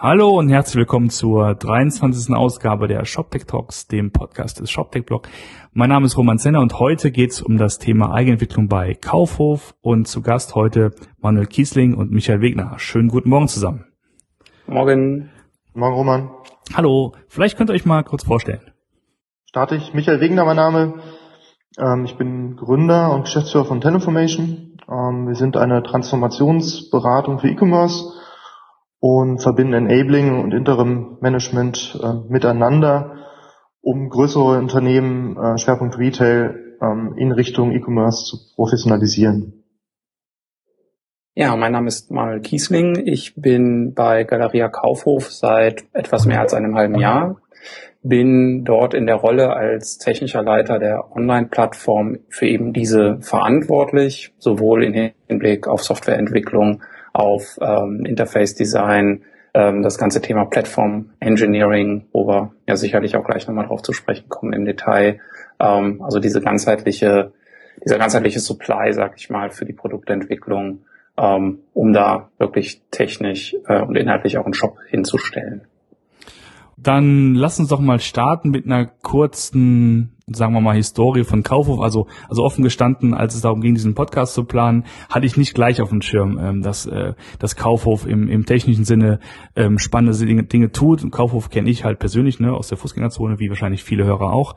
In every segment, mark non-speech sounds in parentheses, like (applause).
Hallo und herzlich willkommen zur 23. Ausgabe der ShopTech Talks, dem Podcast des ShopTech Blog. Mein Name ist Roman Zenner und heute geht es um das Thema Eigenentwicklung bei Kaufhof und zu Gast heute Manuel Kiesling und Michael Wegner. Schönen guten Morgen zusammen. Morgen. Morgen, Roman. Hallo, vielleicht könnt ihr euch mal kurz vorstellen. Starte ich. Michael Wegner, mein Name. Ähm, ich bin Gründer und Geschäftsführer von Teleformation. Ähm, wir sind eine Transformationsberatung für E-Commerce und verbinden Enabling und Interim Management äh, miteinander, um größere Unternehmen, äh, Schwerpunkt Retail, ähm, in Richtung E-Commerce zu professionalisieren. Ja, mein Name ist Manuel Kiesling. Ich bin bei Galeria Kaufhof seit etwas mehr als einem halben Jahr. Bin dort in der Rolle als technischer Leiter der Online-Plattform für eben diese verantwortlich, sowohl im Hinblick auf Softwareentwicklung auf ähm, Interface Design, ähm, das ganze Thema Platform Engineering, wo wir ja sicherlich auch gleich nochmal drauf zu sprechen kommen im Detail. Ähm, also diese ganzheitliche, dieser ganzheitliche Supply, sag ich mal, für die Produktentwicklung, ähm, um da wirklich technisch äh, und inhaltlich auch einen Shop hinzustellen. Dann lass uns doch mal starten mit einer kurzen sagen wir mal, Historie von Kaufhof. Also, also offen gestanden, als es darum ging, diesen Podcast zu planen, hatte ich nicht gleich auf dem Schirm, ähm, dass äh, das Kaufhof im, im technischen Sinne ähm, spannende Dinge, Dinge tut. Und Kaufhof kenne ich halt persönlich, ne, aus der Fußgängerzone, wie wahrscheinlich viele Hörer auch.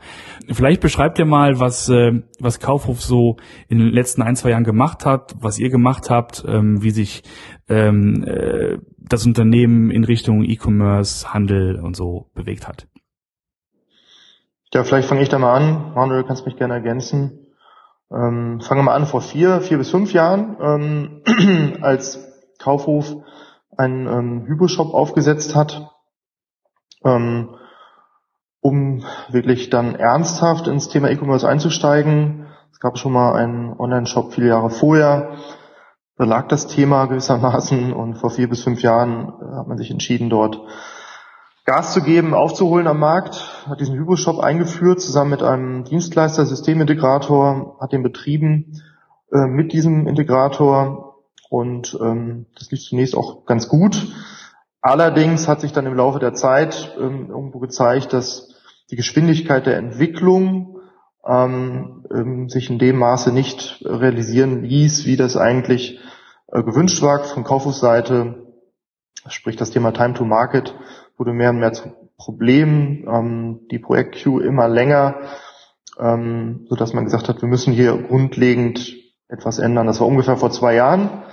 Vielleicht beschreibt ihr mal, was, äh, was Kaufhof so in den letzten ein, zwei Jahren gemacht hat, was ihr gemacht habt, ähm, wie sich ähm, äh, das Unternehmen in Richtung E-Commerce, Handel und so bewegt hat. Ja, vielleicht fange ich da mal an. Manuel, kannst mich gerne ergänzen. Ähm, fangen wir mal an vor vier, vier bis fünf Jahren, ähm, (clears throat) als Kaufhof einen ähm, Hybo-Shop aufgesetzt hat, ähm, um wirklich dann ernsthaft ins Thema E-Commerce einzusteigen. Es gab schon mal einen Online-Shop viele Jahre vorher. Da lag das Thema gewissermaßen und vor vier bis fünf Jahren äh, hat man sich entschieden, dort Gas zu geben, aufzuholen am Markt, hat diesen Hybo-Shop eingeführt, zusammen mit einem Dienstleister, Systemintegrator, hat den betrieben äh, mit diesem Integrator und ähm, das lief zunächst auch ganz gut. Allerdings hat sich dann im Laufe der Zeit ähm, irgendwo gezeigt, dass die Geschwindigkeit der Entwicklung ähm, ähm, sich in dem Maße nicht realisieren ließ, wie das eigentlich äh, gewünscht war von Kaufhofseite, sprich das Thema Time to Market wurde mehr und mehr zu Problemen, ähm, die Projektqueue immer länger, ähm, so dass man gesagt hat, wir müssen hier grundlegend etwas ändern. Das war ungefähr vor zwei Jahren.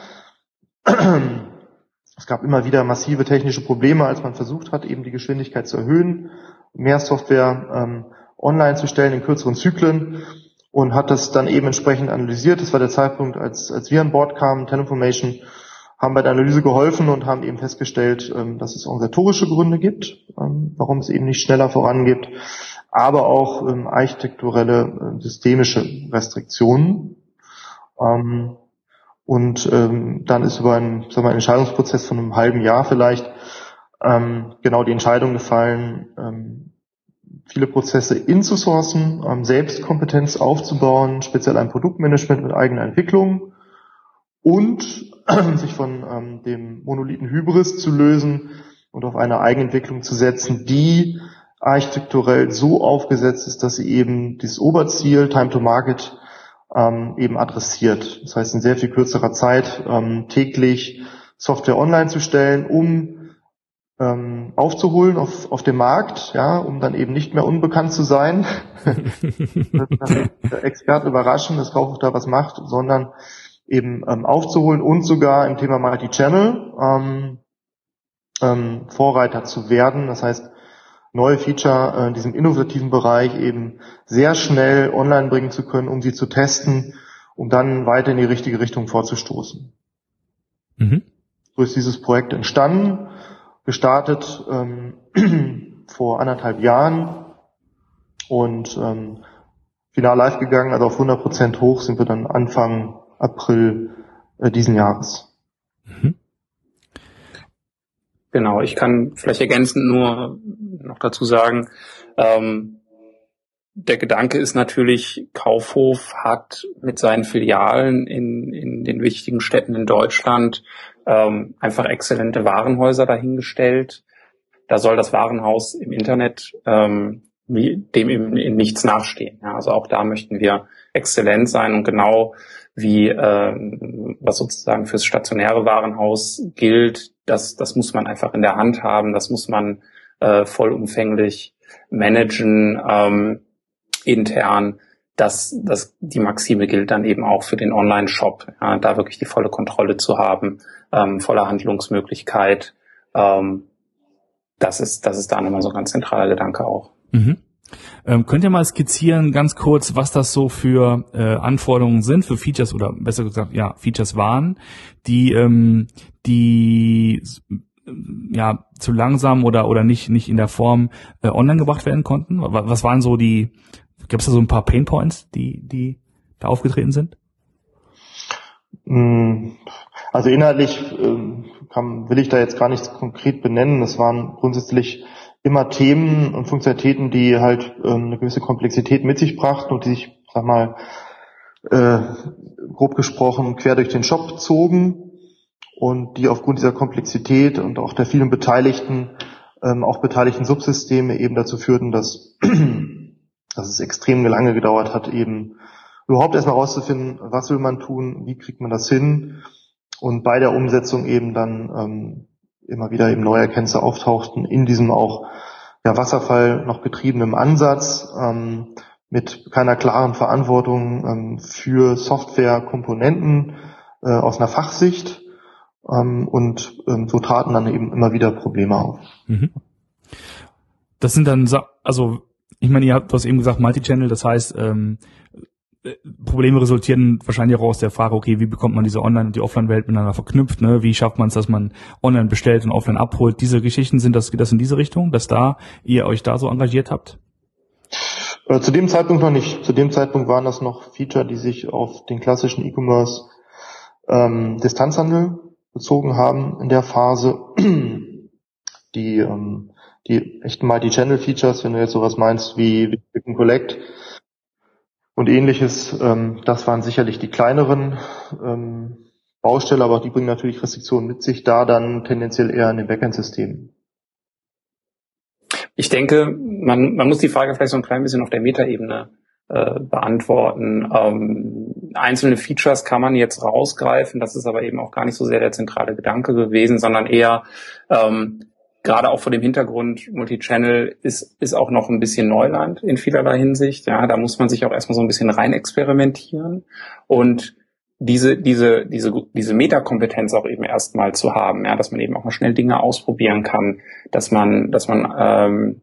Es gab immer wieder massive technische Probleme, als man versucht hat, eben die Geschwindigkeit zu erhöhen, mehr Software ähm, online zu stellen in kürzeren Zyklen und hat das dann eben entsprechend analysiert. Das war der Zeitpunkt, als, als wir an Bord kamen, Teleformation, haben bei der Analyse geholfen und haben eben festgestellt, ähm, dass es organisatorische Gründe gibt, ähm, warum es eben nicht schneller vorangeht, aber auch ähm, architekturelle, systemische Restriktionen. Und dann ist über einen, sagen wir, Entscheidungsprozess von einem halben Jahr vielleicht genau die Entscheidung gefallen, viele Prozesse inzusourcen, Selbstkompetenz aufzubauen, speziell ein Produktmanagement mit eigener Entwicklung und (clears throat) sich von ähm, dem Monolithen Hybris zu lösen und auf eine Eigenentwicklung zu setzen, die architekturell so aufgesetzt ist, dass sie eben dieses Oberziel, Time to Market, ähm, eben adressiert. Das heißt, in sehr viel kürzerer Zeit ähm, täglich Software online zu stellen, um ähm, aufzuholen auf, auf dem Markt, ja, um dann eben nicht mehr unbekannt zu sein, (laughs) Experten überraschen, dass Kaufhof da was macht, sondern eben ähm, aufzuholen und sogar im Thema Multi-Channel ähm, ähm, Vorreiter zu werden. Das heißt, neue Feature äh, in diesem innovativen Bereich eben sehr schnell online bringen zu können, um sie zu testen, um dann weiter in die richtige Richtung vorzustoßen. Mhm. So ist dieses Projekt entstanden, gestartet ähm, (clears throat) vor anderthalb Jahren und ähm, final live gegangen, also auf 100% hoch sind wir dann Anfang April äh, diesen Jahres. Mhm. Genau, ich kann vielleicht ergänzend nur noch dazu sagen, ähm, der Gedanke ist natürlich, Kaufhof hat mit seinen Filialen in, in den wichtigen Städten in Deutschland ähm, einfach exzellente Warenhäuser dahingestellt. Da soll das Warenhaus im Internet ähm, dem eben in nichts nachstehen. Ja, also auch da möchten wir exzellent sein und genau wie äh, was sozusagen fürs stationäre Warenhaus gilt, das, das muss man einfach in der Hand haben, das muss man äh, vollumfänglich managen ähm, intern. Das, das, die Maxime gilt dann eben auch für den Online-Shop, ja, da wirklich die volle Kontrolle zu haben, ähm, volle Handlungsmöglichkeit. Ähm, das ist, das ist da nochmal so ein ganz zentraler Gedanke auch. Mhm. Ähm, könnt ihr mal skizzieren, ganz kurz, was das so für äh, Anforderungen sind, für Features oder besser gesagt, ja, Features waren, die, ähm, die ja zu langsam oder oder nicht nicht in der Form äh, online gebracht werden konnten? Was waren so die? Gibt es da so ein paar Pain Points, die die da aufgetreten sind? Hm, also inhaltlich ähm, kann, will ich da jetzt gar nichts konkret benennen. Es waren grundsätzlich immer Themen und Funktionalitäten, die halt ähm, eine gewisse Komplexität mit sich brachten und die sich, sag mal, äh, grob gesprochen quer durch den Shop zogen und die aufgrund dieser Komplexität und auch der vielen Beteiligten, ähm, auch beteiligten Subsysteme eben dazu führten, dass, (clears throat) dass es extrem lange gedauert hat, eben überhaupt erstmal rauszufinden, was will man tun, wie kriegt man das hin und bei der Umsetzung eben dann ähm, immer wieder eben neue Erkenntnisse auftauchten in diesem auch ja, Wasserfall noch betriebenen Ansatz ähm, mit keiner klaren Verantwortung ähm, für Softwarekomponenten äh, aus einer Fachsicht ähm, und ähm, so traten dann eben immer wieder Probleme auf. Mhm. Das sind dann, also ich meine, ihr habt, hast eben gesagt, Multichannel, das heißt, ähm, äh, Probleme resultieren wahrscheinlich auch aus der Frage, okay, wie bekommt man diese Online- und die Offline-Welt miteinander verknüpft, ne? Wie schafft man es, dass man online bestellt und offline abholt? Diese Geschichten sind das, geht das in diese Richtung, dass da ihr euch da so engagiert habt? Äh, zu dem Zeitpunkt noch nicht. Zu dem Zeitpunkt waren das noch Feature, die sich auf den klassischen E-Commerce ähm, Distanzhandel bezogen haben in der Phase. (clears throat) Die, ähm, die echten Multi-Channel-Features, wenn du jetzt sowas meinst wie, wie Collect, und ähnliches. Ähm, das waren sicherlich die kleineren ähm, Baustelle, aber die bringen natürlich Restriktionen mit sich, da dann tendenziell eher in den Backend-Systemen. Ich denke, man, man muss die Frage vielleicht so ein klein bisschen auf der Metaebene äh, beantworten. Ähm, einzelne Features kann man jetzt rausgreifen, das ist aber eben auch gar nicht so sehr der zentrale Gedanke gewesen, sondern eher ähm, gerade auch vor dem Hintergrund Multichannel ist, ist auch noch ein bisschen Neuland in vielerlei Hinsicht. Ja, da muss man sich auch erstmal so ein bisschen rein experimentieren und diese, diese, diese, diese Metakompetenz auch eben erstmal zu haben, ja, dass man eben auch mal schnell Dinge ausprobieren kann, dass man, dass man, ähm,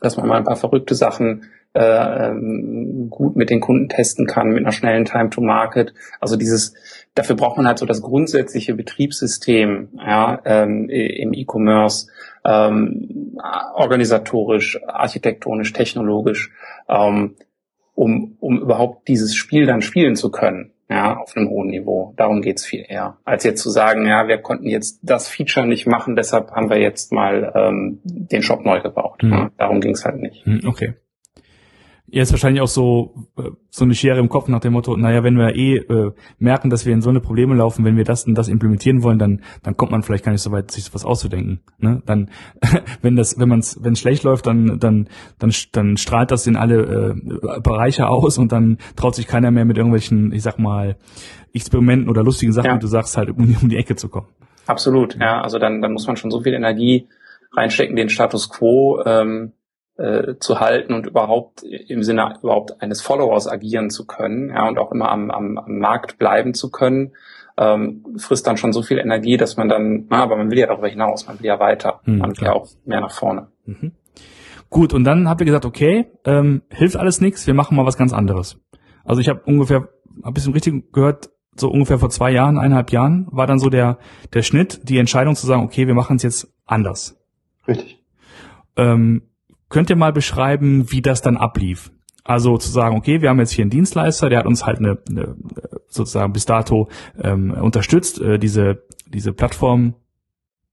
dass man mal ein paar verrückte Sachen äh, ähm, gut mit den Kunden testen kann, mit einer schnellen Time to Market. Also dieses, dafür braucht man halt so das grundsätzliche Betriebssystem ja, ähm, im E-Commerce, ähm, organisatorisch, architektonisch, technologisch, ähm, um, um überhaupt dieses Spiel dann spielen zu können, ja, auf einem hohen Niveau. Darum geht's viel eher. Als jetzt zu sagen, ja, wir konnten jetzt das Feature nicht machen, deshalb haben wir jetzt mal ähm, den Shop neu gebaut. Mhm. Ja, darum ging's halt nicht. Mhm, okay. Jetzt wahrscheinlich auch so äh, so eine Schere im Kopf nach dem Motto, naja, wenn wir eh äh, merken, dass wir in so eine Probleme laufen, wenn wir das und das implementieren wollen, dann dann kommt man vielleicht gar nicht so weit, sich was auszudenken. Ne? Dann, (laughs) wenn das, wenn man es, wenn es schlecht läuft, dann dann dann dann strahlt das in alle äh, Bereiche aus und dann traut sich keiner mehr mit irgendwelchen, ich sag mal, Experimenten oder lustigen Sachen, ja. wie du sagst, halt um, um die Ecke zu kommen. Absolut, ja. Also dann dann muss man schon so viel Energie reinstecken, den Status quo ähm, äh, zu halten und überhaupt im Sinne überhaupt eines Followers agieren zu können ja, und auch immer am, am, am Markt bleiben zu können, ähm, frisst dann schon so viel Energie, dass man dann, na, aber man will ja darüber hinaus, man will ja weiter, hm, man will ja auch mehr nach vorne. Mhm. Gut, und dann habt ihr gesagt, okay, ähm, hilft alles nichts, wir machen mal was ganz anderes. Also ich habe ungefähr, ein bisschen richtig gehört, so ungefähr vor zwei Jahren, eineinhalb Jahren, war dann so der, der Schnitt, die Entscheidung zu sagen, okay, wir machen es jetzt anders. Richtig. Ähm, Könnt ihr mal beschreiben, wie das dann ablief? Also zu sagen, okay, wir haben jetzt hier einen Dienstleister, der hat uns halt eine, eine sozusagen bis dato ähm, unterstützt, äh, diese diese Plattform,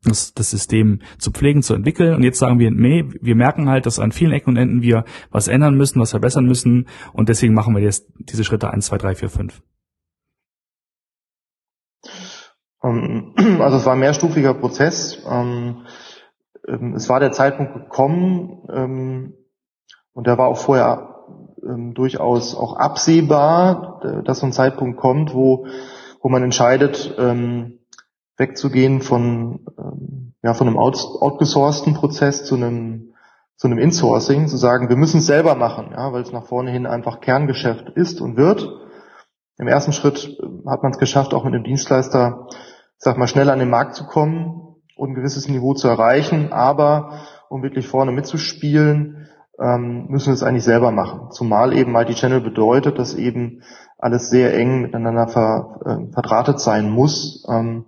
das, das System zu pflegen, zu entwickeln. Und jetzt sagen wir, nee, wir merken halt, dass an vielen Ecken und Enden wir was ändern müssen, was verbessern müssen. Und deswegen machen wir jetzt diese Schritte eins, zwei, drei, vier, fünf. Ähm, (clears throat) also es war ein mehrstufiger Prozess. Ähm, ähm, es war der Zeitpunkt gekommen, und der war auch vorher durchaus auch absehbar, dass so ein Zeitpunkt kommt, wo, wo man entscheidet, wegzugehen von, ja, von einem outgesourcten Prozess zu einem, zu einem Insourcing, zu sagen, wir müssen es selber machen, ja, weil es nach vorne hin einfach Kerngeschäft ist und wird. Im ersten Schritt hat man es geschafft, auch mit dem Dienstleister sag mal, schnell an den Markt zu kommen und ein gewisses Niveau zu erreichen. Aber um wirklich vorne mitzuspielen, ähm, müssen wir es eigentlich selber machen. Zumal eben Multi-Channel bedeutet, dass eben alles sehr eng miteinander ver, äh, verdrahtet sein muss. Ähm,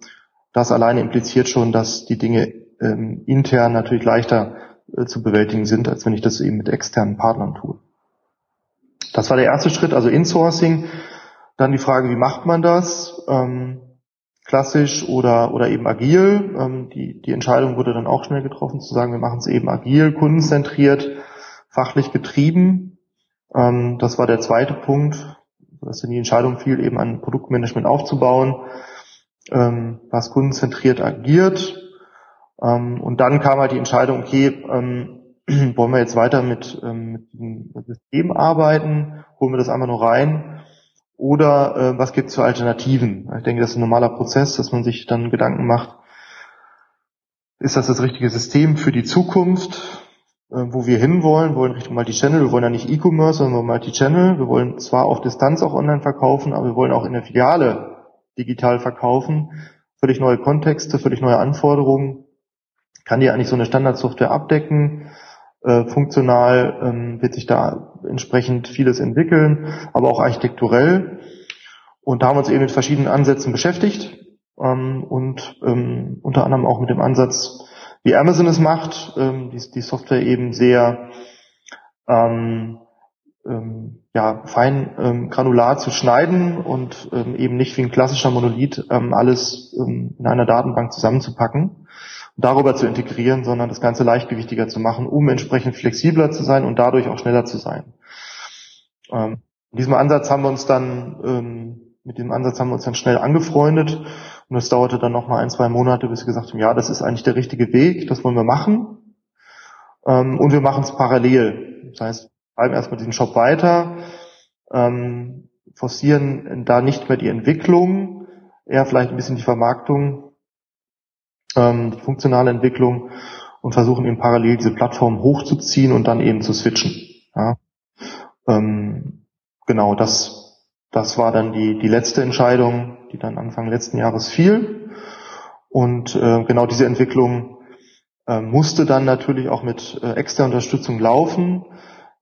das alleine impliziert schon, dass die Dinge ähm, intern natürlich leichter äh, zu bewältigen sind, als wenn ich das eben mit externen Partnern tue. Das war der erste Schritt, also Insourcing. Dann die Frage, wie macht man das? Ähm, klassisch oder, oder eben agil. Ähm, die, die Entscheidung wurde dann auch schnell getroffen, zu sagen, wir machen es eben agil, kundenzentriert, fachlich getrieben. Ähm, das war der zweite Punkt, dass dann die Entscheidung fiel, eben ein Produktmanagement aufzubauen, ähm, was kundenzentriert agiert. Ähm, und dann kam halt die Entscheidung, okay, ähm, (clears throat) wollen wir jetzt weiter mit, ähm, mit dem System arbeiten, holen wir das einmal nur rein oder äh, was gibt es für Alternativen? Ich denke, das ist ein normaler Prozess, dass man sich dann Gedanken macht, ist das das richtige System für die Zukunft, äh, wo wir hinwollen? Wir wollen Richtung Multi-Channel, wir wollen ja nicht E-Commerce, sondern Multi-Channel. Wir wollen zwar auf Distanz auch online verkaufen, aber wir wollen auch in der Filiale digital verkaufen. Völlig neue Kontexte, völlig neue Anforderungen. Kann die eigentlich so eine Standardsoftware abdecken? Äh, funktional ähm, wird sich da entsprechend vieles entwickeln, aber auch architekturell. Und da haben wir uns eben mit verschiedenen Ansätzen beschäftigt ähm, und ähm, unter anderem auch mit dem Ansatz, wie Amazon es macht, ähm, die, die Software eben sehr ähm, ähm, ja, fein ähm, granular zu schneiden und ähm, eben nicht wie ein klassischer Monolith ähm, alles ähm, in einer Datenbank zusammenzupacken darüber zu integrieren, sondern das Ganze leichtgewichtiger zu machen, um entsprechend flexibler zu sein und dadurch auch schneller zu sein. Ähm, in diesem Ansatz haben wir uns dann, ähm, mit dem Ansatz haben wir uns dann schnell angefreundet und es dauerte dann nochmal ein, zwei Monate, bis wir gesagt haben, ja, das ist eigentlich der richtige Weg, das wollen wir machen. Ähm, und wir machen es parallel. Das heißt, wir bleiben erstmal diesen Shop weiter, ähm, forcieren da nicht mehr die Entwicklung, eher vielleicht ein bisschen die Vermarktung ähm, die funktionale Entwicklung und versuchen eben parallel diese Plattform hochzuziehen und dann eben zu switchen. Ja. Ähm, genau, das, das war dann die, die letzte Entscheidung, die dann Anfang letzten Jahres fiel. Und äh, genau diese Entwicklung äh, musste dann natürlich auch mit äh, externer Unterstützung laufen.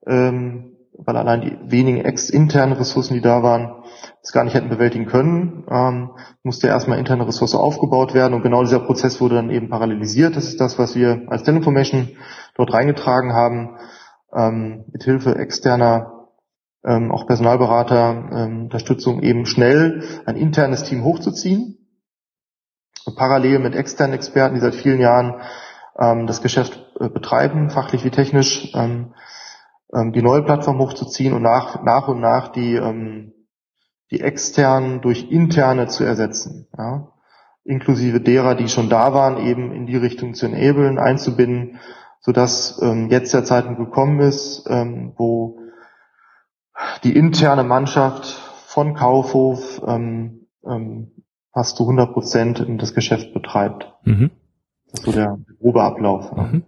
Ähm, weil allein die wenigen ex internen Ressourcen, die da waren, es gar nicht hätten bewältigen können, ähm, musste erstmal interne Ressource aufgebaut werden und genau dieser Prozess wurde dann eben parallelisiert. Das ist das, was wir als Teleformation dort reingetragen haben, ähm, mit Hilfe externer, ähm, auch Personalberater, ähm, Unterstützung eben schnell ein internes Team hochzuziehen, und parallel mit externen Experten, die seit vielen Jahren ähm, das Geschäft äh, betreiben, fachlich wie technisch, ähm, ähm, die neue Plattform hochzuziehen und nach, nach und nach die, ähm, die externen durch interne zu ersetzen. Ja? Inklusive derer, die schon da waren, eben in die Richtung zu enablen, einzubinden, sodass ähm, jetzt der Zeitpunkt gekommen ist, ähm, wo die interne Mannschaft von Kaufhof ähm, ähm, fast zu 100 Prozent das Geschäft betreibt. Mhm. Das ist so der grobe Ablauf. Mhm.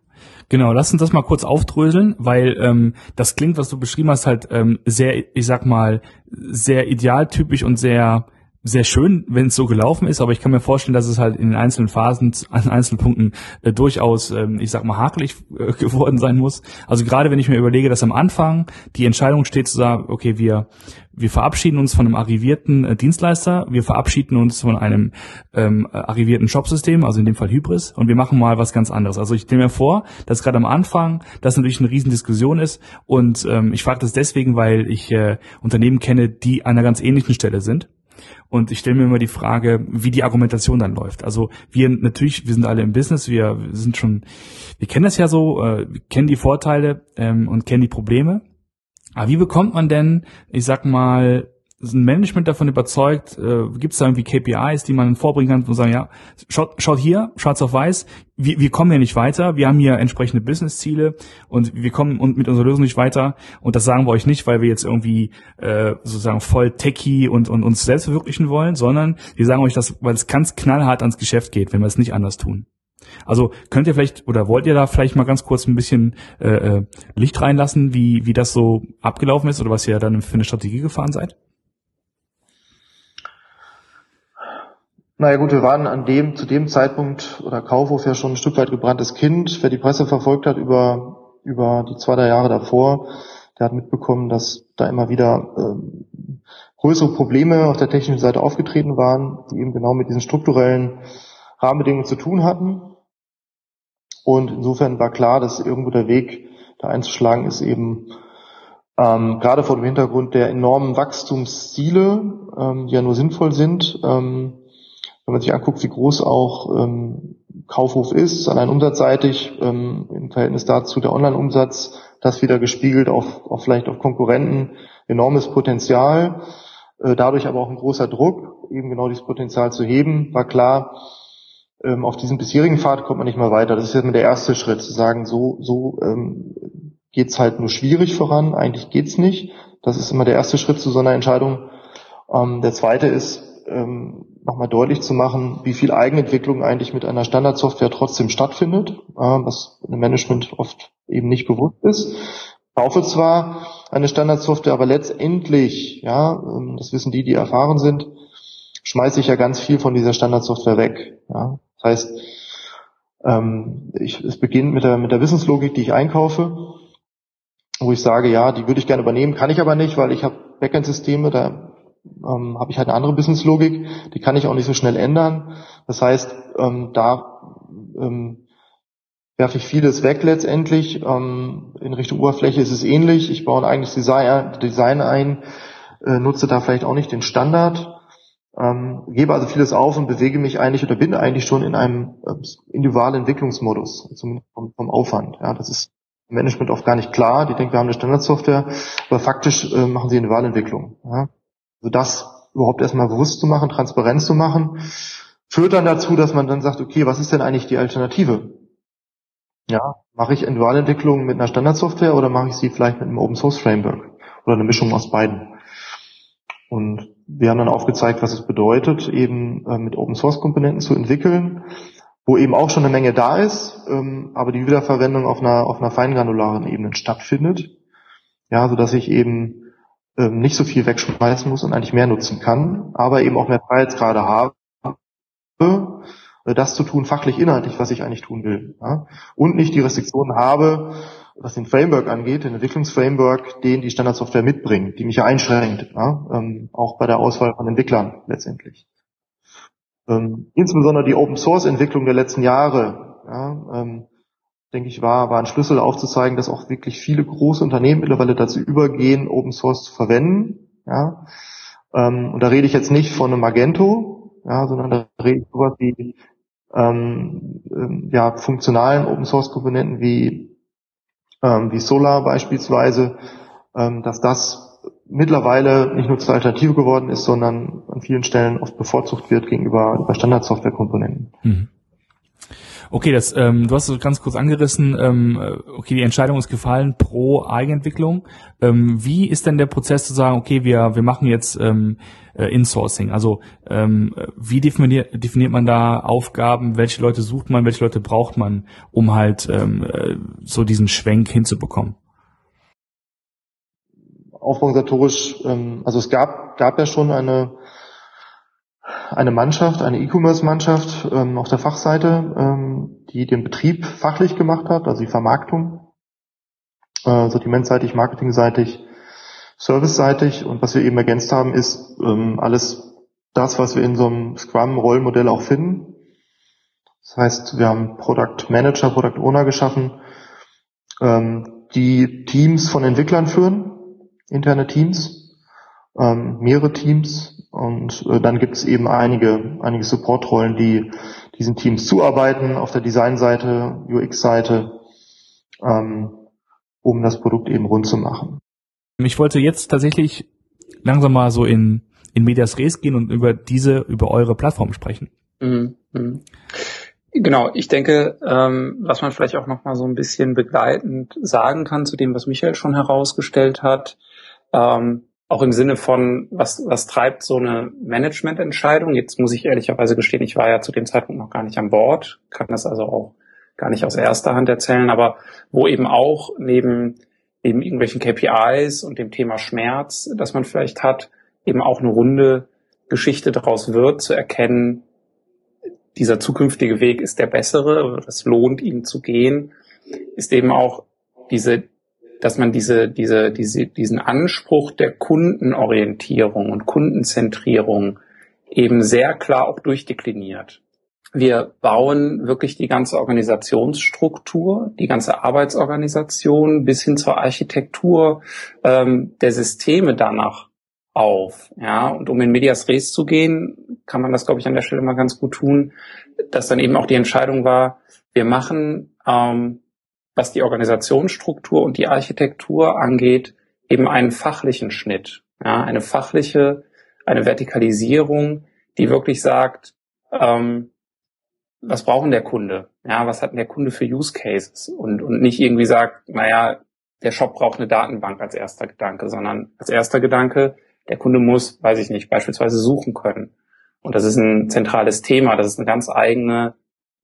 Genau, lass uns das mal kurz aufdröseln, weil ähm, das klingt, was du beschrieben hast, halt ähm, sehr, ich sag mal, sehr idealtypisch und sehr sehr schön, wenn es so gelaufen ist, aber ich kann mir vorstellen, dass es halt in den einzelnen Phasen, an einzelnen Punkten äh, durchaus, ähm, ich sag mal, hakelig äh, (laughs) geworden sein muss. Also gerade wenn ich mir überlege, dass am Anfang die Entscheidung steht zu sagen, okay, wir wir verabschieden uns von einem arrivierten äh, Dienstleister, wir verabschieden uns von einem ähm, arrivierten Shopsystem, also in dem Fall Hybris, und wir machen mal was ganz anderes. Also ich stelle mir vor, dass gerade am Anfang das natürlich eine Riesendiskussion ist und ähm, ich frage das deswegen, weil ich äh, Unternehmen kenne, die an einer ganz ähnlichen Stelle sind und ich stelle mir immer die Frage, wie die Argumentation dann läuft. Also wir natürlich, wir sind alle im Business, wir sind schon, wir kennen das ja so, äh, wir kennen die Vorteile ähm, und kennen die Probleme. Aber wie bekommt man denn, ich sag mal, ist ein Management davon überzeugt, äh, gibt es da irgendwie KPIs, die man vorbringen kann und sagen, ja, schaut, schaut hier, schwarz auf weiß, wir, wir kommen hier nicht weiter, wir haben hier entsprechende Business-Ziele und wir kommen und mit unserer Lösung nicht weiter und das sagen wir euch nicht, weil wir jetzt irgendwie äh, sozusagen voll techy und, und uns selbst verwirklichen wollen, sondern wir sagen euch das, weil es ganz knallhart ans Geschäft geht, wenn wir es nicht anders tun. Also könnt ihr vielleicht oder wollt ihr da vielleicht mal ganz kurz ein bisschen äh, äh Licht reinlassen, wie, wie das so abgelaufen ist oder was ihr dann für eine Strategie gefahren seid? Naja gut, wir waren an dem, zu dem Zeitpunkt oder Kaufhof ja schon ein Stück weit gebranntes Kind. Wer die Presse verfolgt hat über, über die zwei, drei Jahre davor, der hat mitbekommen, dass da immer wieder ähm, größere Probleme auf der technischen Seite aufgetreten waren, die eben genau mit diesen strukturellen Rahmenbedingungen zu tun hatten. Und insofern war klar, dass irgendwo der Weg da einzuschlagen ist eben ähm, gerade vor dem Hintergrund der enormen Wachstumsziele, ähm, die ja nur sinnvoll sind, ähm, wenn man sich anguckt, wie groß auch ähm, Kaufhof ist, allein umsatzseitig ähm, im Verhältnis dazu der Online-Umsatz, das wieder gespiegelt auf, auf vielleicht auf Konkurrenten, enormes Potenzial, äh, dadurch aber auch ein großer Druck, eben genau dieses Potenzial zu heben, war klar, ähm, auf diesem bisherigen Pfad kommt man nicht mehr weiter. Das ist jetzt mal der erste Schritt, zu sagen, so, so ähm, geht's halt nur schwierig voran, eigentlich geht's nicht. Das ist immer der erste Schritt zu so einer Entscheidung. Ähm, der zweite ist, ähm, nochmal deutlich zu machen, wie viel Eigenentwicklung eigentlich mit einer Standardsoftware trotzdem stattfindet, was im Management oft eben nicht bewusst ist. Ich kaufe zwar eine Standardsoftware, aber letztendlich, ja, ähm, das wissen die, die erfahren sind, schmeiße ich ja ganz viel von dieser Standardsoftware weg. Ja. Das heißt, ähm, ich, es beginnt mit der, mit der Wissenslogik, die ich einkaufe, wo ich sage, ja, die würde ich gerne übernehmen, kann ich aber nicht, weil ich habe Backend-Systeme, da ähm, habe ich halt eine andere Businesslogik, die kann ich auch nicht so schnell ändern. Das heißt, ähm, da ähm, werfe ich vieles weg letztendlich. Ähm, in Richtung Oberfläche ist es ähnlich. Ich baue ein eigenes Design, Design ein, äh, nutze da vielleicht auch nicht den Standard. Ähm, gebe also vieles auf und bewege mich eigentlich oder bin eigentlich schon in einem äh, individualen Entwicklungsmodus, zumindest vom, vom Aufwand. Ja, das ist Management oft gar nicht klar. Die denken, wir haben eine Standardsoftware, aber faktisch äh, machen sie eine Wahlentwicklung. Ja. Also das überhaupt erstmal bewusst zu machen, transparent zu machen, führt dann dazu, dass man dann sagt, okay, was ist denn eigentlich die Alternative? Ja, mache ich Individualentwicklung mit einer Standardsoftware oder mache ich sie vielleicht mit einem Open Source Framework oder eine Mischung aus beiden? Und wir haben dann aufgezeigt, was es bedeutet, eben äh, mit Open Source Komponenten zu entwickeln, wo eben auch schon eine Menge da ist, ähm, aber die Wiederverwendung auf einer, auf einer feingranularen Ebene stattfindet. Ja, so dass ich eben ähm, nicht so viel wegschmeißen muss und eigentlich mehr nutzen kann, aber eben auch mehr Freiheitsgrade habe, äh, das zu tun, fachlich, inhaltlich, was ich eigentlich tun will. Ja? Und nicht die Restriktionen habe, was den Framework angeht, den Entwicklungsframework, den die Standardsoftware mitbringt, die mich ja einschränkt, ja? Ähm, auch bei der Auswahl von Entwicklern letztendlich. Ähm, insbesondere die Open Source Entwicklung der letzten Jahre, ja, ähm, denke ich, war, war ein Schlüssel aufzuzeigen, dass auch wirklich viele große Unternehmen mittlerweile dazu übergehen, Open Source zu verwenden. Ja. Ähm, und da rede ich jetzt nicht von einem Magento, ja, sondern da rede ich sowas wie ähm, ähm, ja, funktionalen Open Source Komponenten wie, ähm, wie Solar beispielsweise, ähm, dass das mittlerweile nicht nur zur Alternative geworden ist, sondern an vielen Stellen oft bevorzugt wird gegenüber Standard-Software-Komponenten. Mhm. Okay, das, ähm, du hast es ganz kurz angerissen. Ähm, okay, die Entscheidung ist gefallen pro Eigenentwicklung. Ähm, wie ist denn der Prozess zu sagen, okay, wir wir machen jetzt ähm, äh, Insourcing? Also ähm, wie definiert, definiert man da Aufgaben? Welche Leute sucht man? Welche Leute braucht man, um halt ähm, äh, so diesen Schwenk hinzubekommen? Auforganisatorisch, ähm, also es gab gab ja schon eine eine Mannschaft, eine E-Commerce-Mannschaft ähm, auf der Fachseite, ähm, die den Betrieb fachlich gemacht hat, also die Vermarktung, äh, sortimentseitig, marketingseitig, serviceseitig. Und was wir eben ergänzt haben, ist ähm, alles das, was wir in so einem Scrum-Rollmodell auch finden. Das heißt, wir haben Product Manager, Product Owner geschaffen, ähm, die Teams von Entwicklern führen, interne Teams, ähm, mehrere Teams, und äh, dann gibt es eben einige, einige Supportrollen, die diesen Teams zuarbeiten auf der Designseite, UX-Seite, ähm, um das Produkt eben rund zu machen. Ich wollte jetzt tatsächlich langsam mal so in, in Medias Res gehen und über diese, über eure Plattform sprechen. Mhm. mhm. Genau, ich denke, ähm, was man vielleicht auch noch mal so ein bisschen begleitend sagen kann zu dem, was Michael schon herausgestellt hat, ähm, auch im Sinne von, was, was treibt so eine Managemententscheidung? Jetzt muss ich ehrlicherweise gestehen, ich war ja zu dem Zeitpunkt noch gar nicht an Bord, kann das also auch gar nicht aus erster Hand erzählen, aber wo eben auch neben, neben irgendwelchen KPIs und dem Thema Schmerz, das man vielleicht hat, eben auch eine runde Geschichte daraus wird, zu erkennen, dieser zukünftige Weg ist der bessere, es lohnt ihn zu gehen, ist eben auch diese, dass man diese, diese, diese, diesen Anspruch der Kundenorientierung und Kundenzentrierung eben sehr klar auch durchdekliniert. Wir bauen wirklich die ganze Organisationsstruktur, die ganze Arbeitsorganisation bis hin zur Architektur ähm, der Systeme danach auf. Ja, und um in Medias Res zu gehen, kann man das, glaube ich, an der Stelle mal ganz gut tun, dass dann eben auch die Entscheidung war, wir machen, ähm, was die Organisationsstruktur und die Architektur angeht, eben einen fachlichen Schnitt. Ja, eine fachliche, eine Vertikalisierung, die wirklich sagt, ähm, was brauchen der Kunde? Ja, was hat der Kunde für Use Cases? Und, und nicht irgendwie sagt, naja, der Shop braucht eine Datenbank als erster Gedanke, sondern als erster Gedanke, der Kunde muss, weiß ich nicht, beispielsweise suchen können. Und das ist ein zentrales Thema. Das ist eine ganz eigene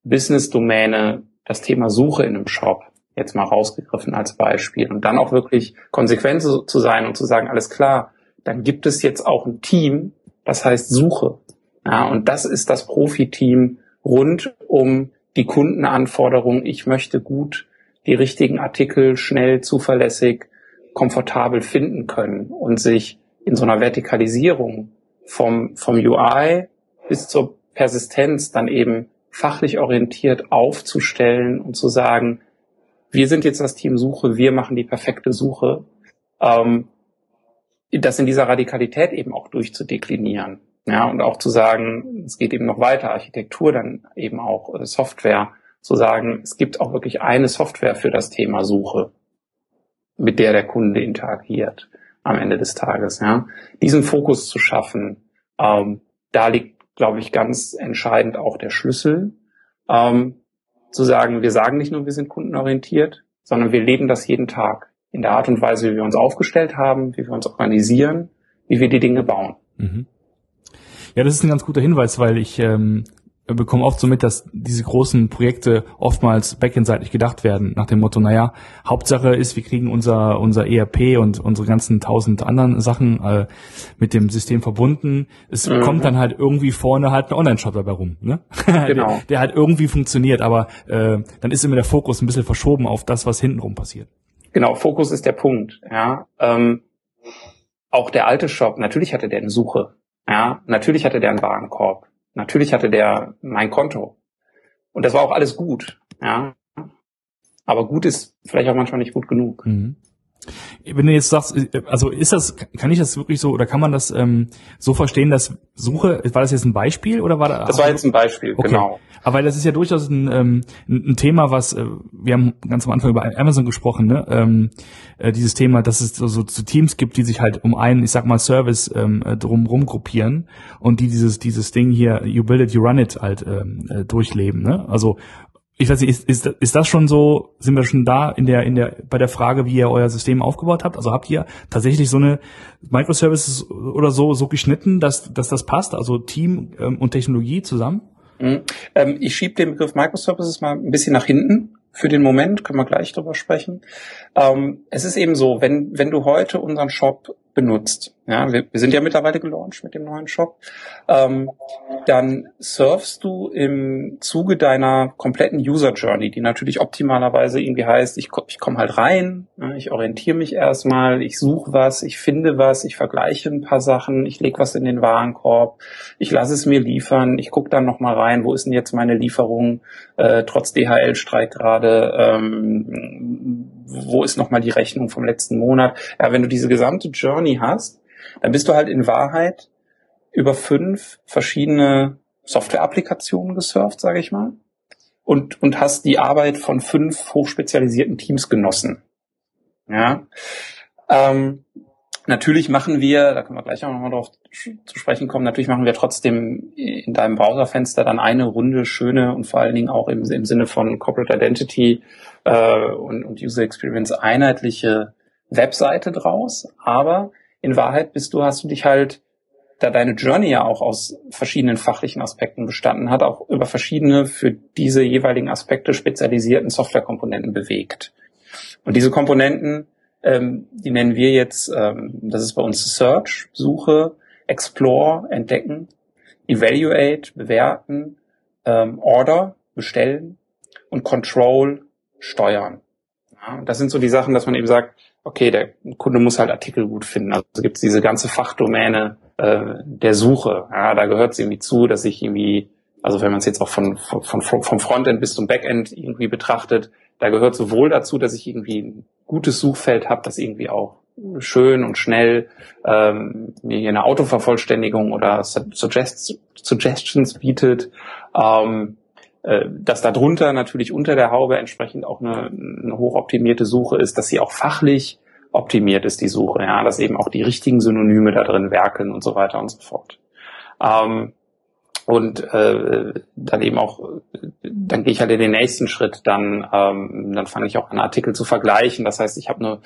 Business-Domäne, das Thema Suche in einem Shop. Jetzt mal rausgegriffen als Beispiel. Und dann auch wirklich konsequent zu sein und zu sagen, alles klar, dann gibt es jetzt auch ein Team, das heißt Suche. Ja, und das ist das Profiteam rund um die Kundenanforderungen. Ich möchte gut die richtigen Artikel schnell, zuverlässig, komfortabel finden können und sich in so einer Vertikalisierung vom, vom UI bis zur Persistenz dann eben fachlich orientiert aufzustellen und zu sagen, wir sind jetzt das Team Suche, wir machen die perfekte Suche, ähm, das in dieser Radikalität eben auch durchzudeklinieren. Ja, und auch zu sagen, es geht eben noch weiter, Architektur, dann eben auch äh, Software, zu sagen, es gibt auch wirklich eine Software für das Thema Suche, mit der der Kunde interagiert am Ende des Tages. Ja. Diesen Fokus zu schaffen, ähm, da liegt, glaube ich, ganz entscheidend auch der Schlüssel, ähm, zu sagen, wir sagen nicht nur, wir sind kundenorientiert, sondern wir leben das jeden Tag in der Art und Weise, wie wir uns aufgestellt haben, wie wir uns organisieren, wie wir die Dinge bauen. Mhm. Ja, das ist ein ganz guter Hinweis, weil ich ähm, bekomme oft so mit, dass diese großen Projekte oftmals backendseitig gedacht werden, nach dem Motto, naja, Hauptsache ist, wir kriegen unser, unser ERP und unsere ganzen tausend anderen Sachen äh, mit dem System verbunden. Es mhm. kommt dann halt irgendwie vorne halt ein Online-Shop dabei rum, ne? (laughs) Genau. der, der halt irgendwie funktioniert, aber äh, dann ist immer der Fokus ein bisschen verschoben auf das, was hintenrum passiert. Genau, Fokus ist der Punkt, ja. Ähm, auch der alte Shop, natürlich hatte der eine Suche, ja, natürlich hatte der einen Warenkorb, Natürlich hatte der mein Konto. Und das war auch alles gut, ja. Aber gut ist vielleicht auch manchmal nicht gut genug. Mhm. Wenn du jetzt sagst, also ist das, kann ich das wirklich so oder kann man das ähm, so verstehen, dass Suche, war das jetzt ein Beispiel oder war das? Das war jetzt ein Beispiel, okay. genau. Aber das ist ja durchaus ein, ähm, ein Thema, was äh, wir haben ganz am Anfang über Amazon gesprochen, ne? Ähm, äh, dieses Thema, dass es so, so Teams gibt, die sich halt um einen, ich sag mal, Service ähm, äh, drumherum gruppieren und die dieses dieses Ding hier, you build it, you run it halt ähm, äh, durchleben. Ne? Also ich weiß nicht, ist, ist, ist das schon so, sind wir schon da in der, in der, bei der Frage, wie ihr euer System aufgebaut habt? Also habt ihr tatsächlich so eine Microservices oder so, so geschnitten, dass, dass das passt? Also Team ähm, und Technologie zusammen? Mhm. Ähm, ich schiebe den Begriff Microservices mal ein bisschen nach hinten für den Moment, können wir gleich drüber sprechen. Ähm, es ist eben so, wenn, wenn du heute unseren Shop benutzt, ja, wir, wir sind ja mittlerweile gelauncht mit dem neuen Shop, ähm, dann surfst du im Zuge deiner kompletten User Journey, die natürlich optimalerweise irgendwie heißt, ich, ich komme halt rein, ne, ich orientiere mich erstmal, ich suche was, ich finde was, ich vergleiche ein paar Sachen, ich lege was in den Warenkorb, ich lasse es mir liefern, ich gucke dann nochmal rein, wo ist denn jetzt meine Lieferung, äh, trotz DHL-Streik gerade, ähm, wo ist nochmal die Rechnung vom letzten Monat. Ja, wenn du diese gesamte Journey hast, dann bist du halt in Wahrheit über fünf verschiedene Software-Applikationen gesurft, sage ich mal, und, und hast die Arbeit von fünf hochspezialisierten Teams genossen. Ja. Ähm, Natürlich machen wir, da können wir gleich auch nochmal drauf zu sprechen kommen, natürlich machen wir trotzdem in deinem Browserfenster dann eine runde, schöne und vor allen Dingen auch im, im Sinne von Corporate Identity äh, und, und User Experience einheitliche Webseite draus. Aber in Wahrheit bist du, hast du dich halt, da deine Journey ja auch aus verschiedenen fachlichen Aspekten bestanden hat, auch über verschiedene für diese jeweiligen Aspekte spezialisierten Softwarekomponenten bewegt. Und diese Komponenten ähm, die nennen wir jetzt, ähm, das ist bei uns Search, Suche, Explore, Entdecken, Evaluate, bewerten, ähm, Order, bestellen und Control, steuern. Ja, das sind so die Sachen, dass man eben sagt, okay, der Kunde muss halt Artikel gut finden. Also gibt es diese ganze Fachdomäne äh, der Suche. Ja, da gehört es irgendwie zu, dass ich irgendwie, also wenn man es jetzt auch von, von, von, vom Frontend bis zum Backend irgendwie betrachtet, da gehört sowohl dazu, dass ich irgendwie ein gutes Suchfeld habe, das irgendwie auch schön und schnell ähm, mir hier eine Autovervollständigung oder Suggest Suggestions bietet, ähm, äh, dass darunter natürlich unter der Haube entsprechend auch eine, eine hochoptimierte Suche ist, dass sie auch fachlich optimiert ist, die Suche, ja, dass eben auch die richtigen Synonyme da drin werkeln und so weiter und so fort. Ähm, und äh, dann eben auch, dann gehe ich halt in den nächsten Schritt, dann, ähm, dann fange ich auch an, Artikel zu vergleichen. Das heißt, ich habe eine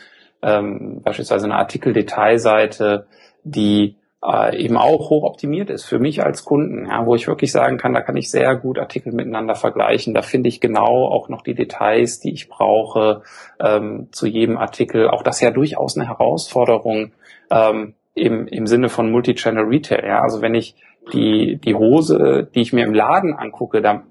ähm, beispielsweise eine Artikeldetailseite, die äh, eben auch hoch optimiert ist für mich als Kunden, ja, wo ich wirklich sagen kann, da kann ich sehr gut Artikel miteinander vergleichen. Da finde ich genau auch noch die Details, die ich brauche ähm, zu jedem Artikel. Auch das ist ja durchaus eine Herausforderung ähm, im, im Sinne von Multichannel Retail. Ja, also wenn ich die, die Hose, die ich mir im Laden angucke, da,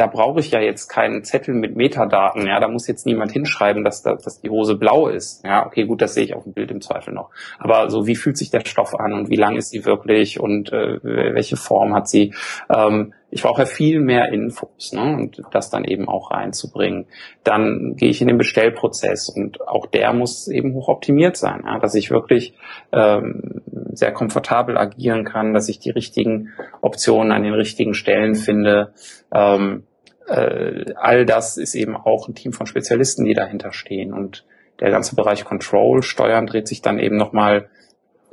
da brauche ich ja jetzt keinen Zettel mit Metadaten. Ja, da muss jetzt niemand hinschreiben, dass, da, dass die Hose blau ist. Ja, okay, gut, das sehe ich auf dem Bild im Zweifel noch. Aber so, wie fühlt sich der Stoff an und wie lang ist sie wirklich und äh, welche Form hat sie? Ähm, ich brauche ja viel mehr Infos ne? und das dann eben auch reinzubringen. Dann gehe ich in den Bestellprozess und auch der muss eben hoch optimiert sein, ja? dass ich wirklich ähm, sehr komfortabel agieren kann, dass ich die richtigen Optionen an den richtigen Stellen finde. Ähm, äh, all das ist eben auch ein Team von Spezialisten, die dahinter stehen. Und der ganze Bereich Control, Steuern dreht sich dann eben nochmal,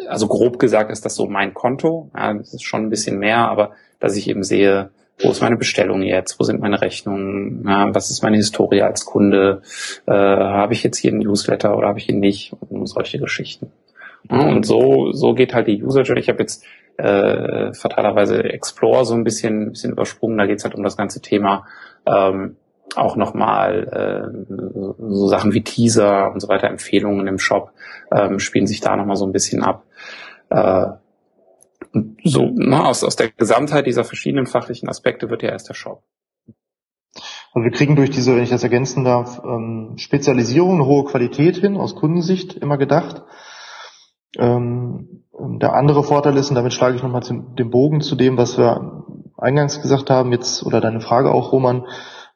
also grob gesagt ist das so mein Konto, ja, das ist schon ein bisschen mehr, aber dass ich eben sehe, wo ist meine Bestellung jetzt, wo sind meine Rechnungen, ja, was ist meine Historie als Kunde, äh, habe ich jetzt hier einen Newsletter oder habe ich ihn nicht? Und solche Geschichten. Ja, und so, so geht halt die User Journey. Ich habe jetzt äh, fatalerweise Explore so ein bisschen, bisschen übersprungen, da geht's halt um das ganze Thema ähm, auch nochmal äh, so Sachen wie Teaser und so weiter, Empfehlungen im Shop ähm, spielen sich da nochmal so ein bisschen ab. Äh, so, ne, aus, aus der Gesamtheit dieser verschiedenen fachlichen Aspekte wird ja erst der Shop. Also wir kriegen durch diese, wenn ich das ergänzen darf, ähm, Spezialisierung eine hohe Qualität hin, aus Kundensicht immer gedacht. Ähm, der andere Vorteil ist, und damit schlage ich nochmal den Bogen zu dem, was wir eingangs gesagt haben, jetzt, oder deine Frage auch, Roman,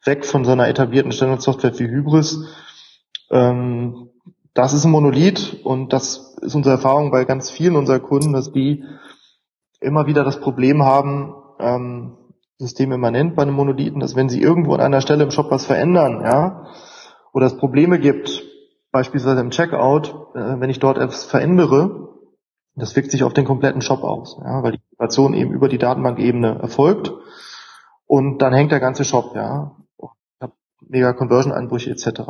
weg von so einer etablierten Standardsoftware wie Hybris. Ähm, das ist ein Monolith und das ist unsere Erfahrung bei ganz vielen unserer Kunden, dass die immer wieder das Problem haben, ähm, systemimmanent bei einem Monolithen, dass wenn sie irgendwo an einer Stelle im Shop was verändern, ja, oder es Probleme gibt, beispielsweise im Checkout, äh, wenn ich dort etwas verändere, das wirkt sich auf den kompletten Shop aus, ja, weil die Migration eben über die Datenbankebene erfolgt und dann hängt der ganze Shop, ja, ich habe mega Conversion-Einbrüche etc.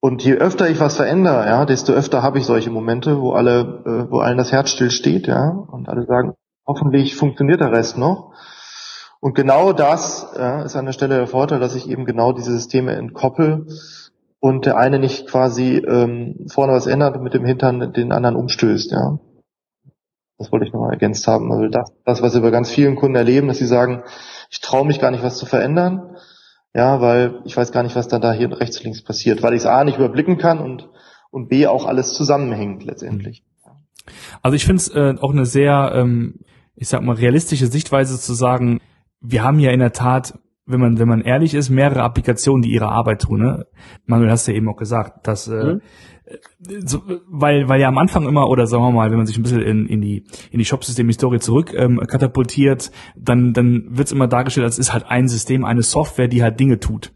Und je öfter ich was verändere, ja, desto öfter habe ich solche Momente, wo alle, äh, wo allen das Herz still steht, ja, und alle sagen, hoffentlich funktioniert der Rest noch. Und genau das ja, ist an der Stelle der Vorteil, dass ich eben genau diese Systeme entkoppel und der eine nicht quasi ähm, vorne was ändert und mit dem Hintern den anderen umstößt, ja. Das wollte ich nochmal ergänzt haben. Also das, das, was wir bei ganz vielen Kunden erleben, dass sie sagen, ich traue mich gar nicht, was zu verändern ja, weil ich weiß gar nicht, was dann da hier rechts und links passiert, weil ich es A nicht überblicken kann und, und B auch alles zusammenhängt letztendlich. Also ich finde es äh, auch eine sehr, ähm, ich sag mal, realistische Sichtweise zu sagen, wir haben ja in der Tat wenn man, wenn man ehrlich ist, mehrere Applikationen, die ihre Arbeit tun. Ne? Manuel hast ja eben auch gesagt, dass äh, mhm so, weil, weil ja am Anfang immer, oder sagen wir mal, wenn man sich ein bisschen in, in die, in die Shopsystem-Historie zurück ähm, katapultiert, dann, dann wird's immer dargestellt, als ist halt ein System, eine Software, die halt Dinge tut.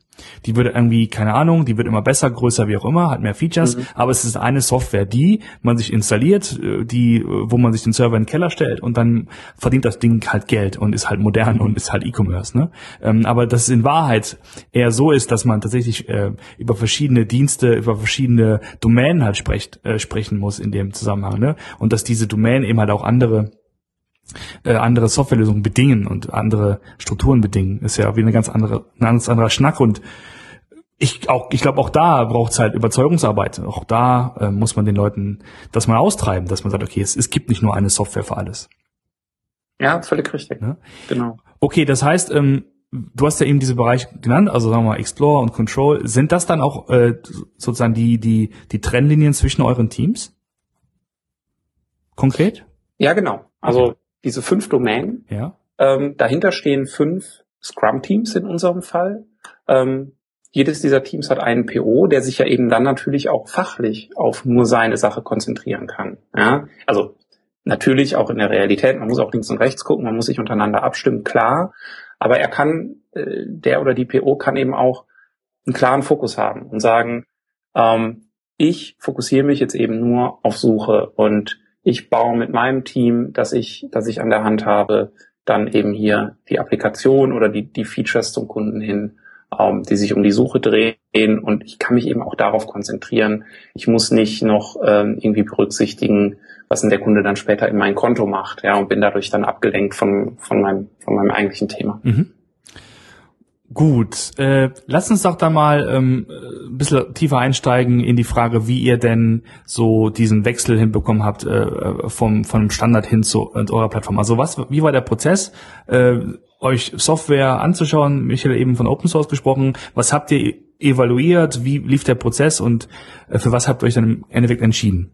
Die wird irgendwie, keine Ahnung, die wird immer besser, größer, wie auch immer, hat mehr Features, mhm. aber es ist eine Software, die man sich installiert, äh, die, wo man sich den Server in den Keller stellt und dann verdient das Ding halt Geld und ist halt modern und ist halt E-Commerce. Ne? Ähm, aber dass es in Wahrheit eher so ist, dass man tatsächlich äh, über verschiedene Dienste, über verschiedene Domänen halt sprecht, äh, sprechen muss in dem Zusammenhang. Ne? Und dass diese Domänen eben halt auch andere äh, andere Softwarelösungen bedingen und andere Strukturen bedingen, ist ja wie eine ganz andere, ein ganz anderer Schnack und ich auch, ich glaube auch da braucht es halt Überzeugungsarbeit. Auch da äh, muss man den Leuten das mal austreiben, dass man sagt, okay, es, es gibt nicht nur eine Software für alles. Ja, völlig richtig. Ja? Genau. Okay, das heißt, ähm, du hast ja eben diese Bereiche genannt, also sagen wir mal Explore und Control. Sind das dann auch äh, sozusagen die die die Trennlinien zwischen euren Teams? Konkret? Ja, genau. Also diese fünf Domänen. Ja. Ähm, dahinter stehen fünf Scrum-Teams in unserem Fall. Ähm, jedes dieser Teams hat einen PO, der sich ja eben dann natürlich auch fachlich auf nur seine Sache konzentrieren kann. Ja? Also natürlich auch in der Realität, man muss auch links und rechts gucken, man muss sich untereinander abstimmen, klar. Aber er kann, äh, der oder die PO kann eben auch einen klaren Fokus haben und sagen, ähm, ich fokussiere mich jetzt eben nur auf Suche und ich baue mit meinem Team, dass ich, dass ich an der Hand habe, dann eben hier die Applikation oder die, die Features zum Kunden hin, ähm, die sich um die Suche drehen und ich kann mich eben auch darauf konzentrieren. Ich muss nicht noch ähm, irgendwie berücksichtigen, was denn der Kunde dann später in mein Konto macht, ja, und bin dadurch dann abgelenkt von, von meinem, von meinem eigentlichen Thema. Mhm. Gut, äh, lasst uns doch da mal ähm, ein bisschen tiefer einsteigen in die Frage, wie ihr denn so diesen Wechsel hinbekommen habt äh, vom, vom Standard hin zu eurer Plattform. Also was, wie war der Prozess, äh, euch Software anzuschauen? Michael eben von Open Source gesprochen. Was habt ihr evaluiert? Wie lief der Prozess und äh, für was habt ihr euch dann im Endeffekt entschieden?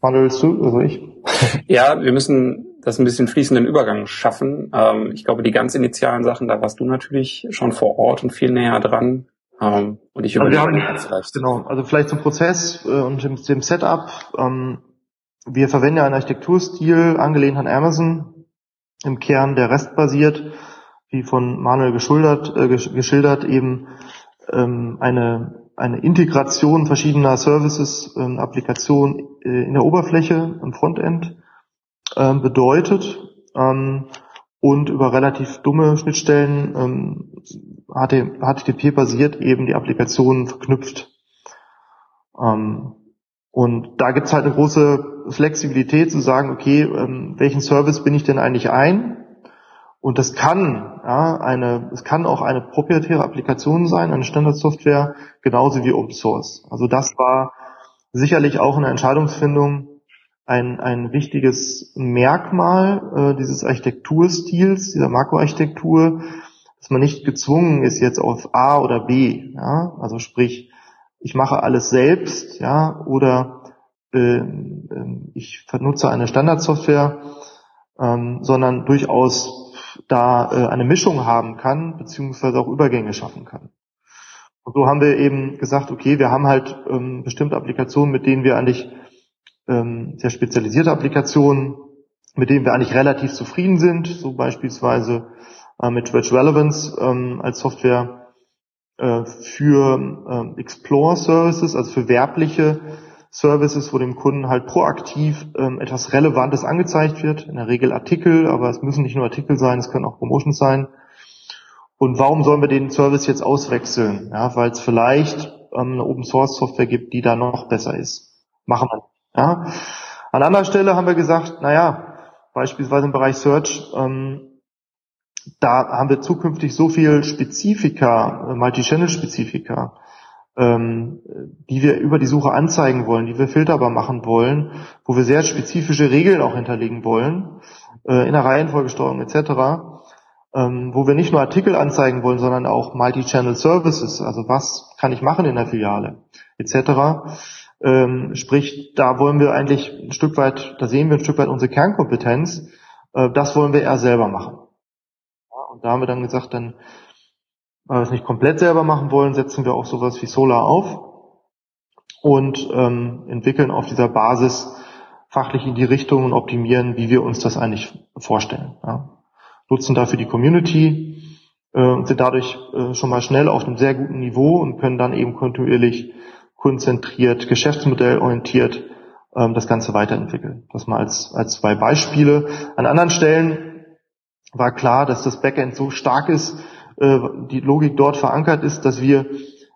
Manuel, du, also ich? (laughs) Ja, wir müssen das ein bisschen fließenden Übergang schaffen. Ähm, ich glaube, die ganz initialen Sachen, da warst du natürlich schon vor Ort und viel näher dran. Ähm, und ich überlege haben, vielleicht. Genau, also vielleicht zum Prozess äh, und dem, dem Setup. Ähm, wir verwenden ja einen Architekturstil angelehnt an Amazon, im Kern der Rest basiert, wie von Manuel geschildert, äh, geschildert eben ähm, eine, eine Integration verschiedener Services, ähm, Applikationen äh, in der Oberfläche, im Frontend ähm, bedeutet ähm, und über relativ dumme Schnittstellen ähm, HTTP-basiert eben die Applikationen verknüpft. Ähm, und da gibt's halt eine große Flexibilität zu sagen, okay, ähm, welchen Service bin ich denn eigentlich ein? Und das kann ja, eine, es kann auch eine proprietäre Applikation sein, eine Standardsoftware, genauso wie Open Source. Also das war sicherlich auch eine Entscheidungsfindung, ein, ein wichtiges Merkmal äh, dieses Architekturstils, dieser Makroarchitektur, dass man nicht gezwungen ist jetzt auf A oder B. Ja? Also sprich, ich mache alles selbst, ja, oder äh, ich nutze eine Standardsoftware, ähm, sondern durchaus da äh, eine Mischung haben kann, beziehungsweise auch Übergänge schaffen kann. Und so haben wir eben gesagt, okay, wir haben halt ähm, bestimmte Applikationen, mit denen wir eigentlich ähm, sehr spezialisierte Applikationen, mit denen wir eigentlich relativ zufrieden sind, so beispielsweise äh, mit Rich Relevance ähm, als Software äh, für äh, Explore Services, also für werbliche Services, wo dem Kunden halt proaktiv ähm, etwas Relevantes angezeigt wird, in der Regel Artikel, aber es müssen nicht nur Artikel sein, es können auch Promotions sein. Und warum sollen wir den Service jetzt auswechseln? Ja, weil es vielleicht ähm, eine Open Source Software gibt, die da noch besser ist. Machen wir ja? An anderer Stelle haben wir gesagt, naja, beispielsweise im Bereich Search, ähm, da haben wir zukünftig so viel Spezifika, äh, Multi-Channel-Spezifika, ähm, die wir über die Suche anzeigen wollen, die wir filterbar machen wollen, wo wir sehr spezifische Regeln auch hinterlegen wollen, äh, in der Reihenfolgesteuerung etc., ähm, wo wir nicht nur Artikel anzeigen wollen, sondern auch Multi-Channel Services, also was kann ich machen in der Filiale etc., ähm, sprich, da wollen wir eigentlich ein Stück weit, da sehen wir ein Stück weit unsere Kernkompetenz. Äh, das wollen wir eher selber machen. Ja, und da haben wir dann gesagt, dann, weil wir es nicht komplett selber machen wollen, setzen wir auch sowas wie Solar auf und ähm, entwickeln auf dieser Basis fachlich in die Richtung und optimieren, wie wir uns das eigentlich vorstellen. Ja. Nutzen dafür die Community äh, sind dadurch äh, schon mal schnell auf einem sehr guten Niveau und können dann eben kontinuierlich konzentriert, geschäftsmodellorientiert ähm, das Ganze weiterentwickeln. Das mal als, als zwei Beispiele. An anderen Stellen war klar, dass das Backend so stark ist, äh, die Logik dort verankert ist, dass wir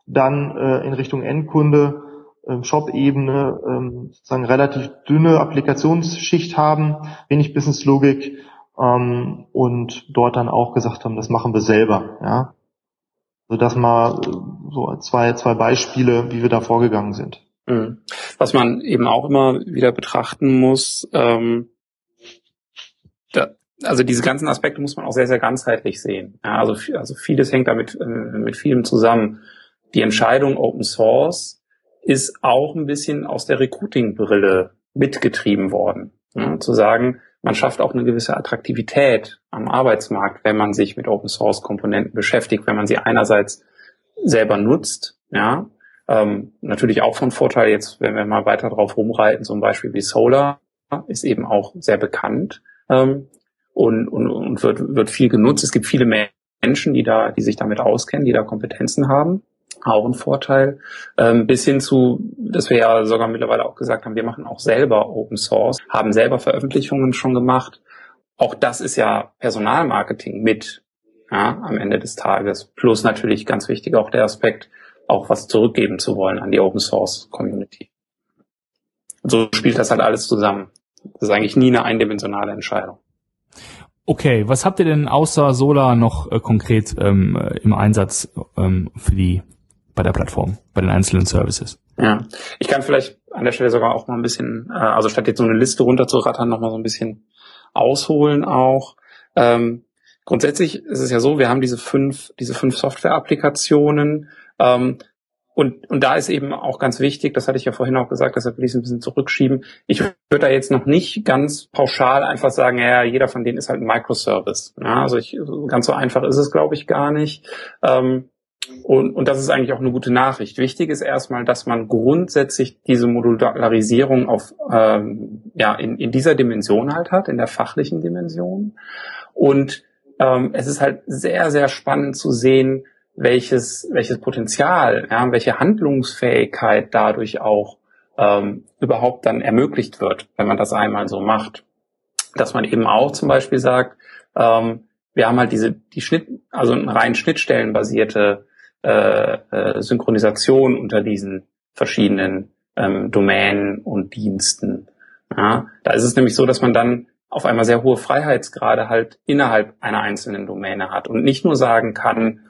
dann äh, in Richtung Endkunde ähm, Shop-Ebene ähm, sozusagen relativ dünne Applikationsschicht haben, wenig Business-Logik ähm, und dort dann auch gesagt haben, das machen wir selber. Ja, also das mal so zwei zwei Beispiele, wie wir da vorgegangen sind. Mhm. Was man eben auch immer wieder betrachten muss, ähm, da, also diese ganzen Aspekte muss man auch sehr, sehr ganzheitlich sehen. Ja, also, also vieles hängt damit äh, mit vielem zusammen. Die Entscheidung Open Source ist auch ein bisschen aus der Recruiting-Brille mitgetrieben worden. Ja, zu sagen, man schafft auch eine gewisse Attraktivität am Arbeitsmarkt, wenn man sich mit Open Source Komponenten beschäftigt, wenn man sie einerseits selber nutzt, ja, ähm, natürlich auch von Vorteil jetzt, wenn wir mal weiter drauf rumreiten, zum Beispiel wie Solar ist eben auch sehr bekannt ähm, und, und, und wird, wird viel genutzt. Es gibt viele Menschen, die da, die sich damit auskennen, die da Kompetenzen haben. Auch ein Vorteil. Ähm, bis hin zu, dass wir ja sogar mittlerweile auch gesagt haben, wir machen auch selber Open Source, haben selber Veröffentlichungen schon gemacht. Auch das ist ja Personalmarketing mit ja, am Ende des Tages. Plus natürlich ganz wichtig auch der Aspekt, auch was zurückgeben zu wollen an die Open Source Community. So spielt das halt alles zusammen. Das ist eigentlich nie eine eindimensionale Entscheidung. Okay, was habt ihr denn außer Solar noch äh, konkret ähm, im Einsatz ähm, für die bei der Plattform, bei den einzelnen Services? Ja, ich kann vielleicht an der Stelle sogar auch mal ein bisschen, äh, also statt jetzt so eine Liste runterzurattern, noch mal so ein bisschen ausholen auch. Ähm, grundsätzlich ist es ja so, wir haben diese fünf, diese fünf Software-Applikationen ähm, und, und da ist eben auch ganz wichtig, das hatte ich ja vorhin auch gesagt, deshalb will ich es ein bisschen zurückschieben. Ich würde da jetzt noch nicht ganz pauschal einfach sagen, ja, jeder von denen ist halt ein Microservice. Ja, also ich, ganz so einfach ist es, glaube ich, gar nicht. Ähm, und, und das ist eigentlich auch eine gute Nachricht. Wichtig ist erstmal, dass man grundsätzlich diese Modularisierung auf ähm, ja in, in dieser Dimension halt hat, in der fachlichen Dimension. Und ähm, es ist halt sehr, sehr spannend zu sehen, welches, welches Potenzial, ja, welche Handlungsfähigkeit dadurch auch ähm, überhaupt dann ermöglicht wird, wenn man das einmal so macht. Dass man eben auch zum Beispiel sagt, ähm, wir haben halt diese, die Schnitt, also eine rein schnittstellenbasierte äh, äh, Synchronisation unter diesen verschiedenen ähm, Domänen und Diensten. Ja, da ist es nämlich so, dass man dann auf einmal sehr hohe Freiheitsgrade halt innerhalb einer einzelnen Domäne hat und nicht nur sagen kann,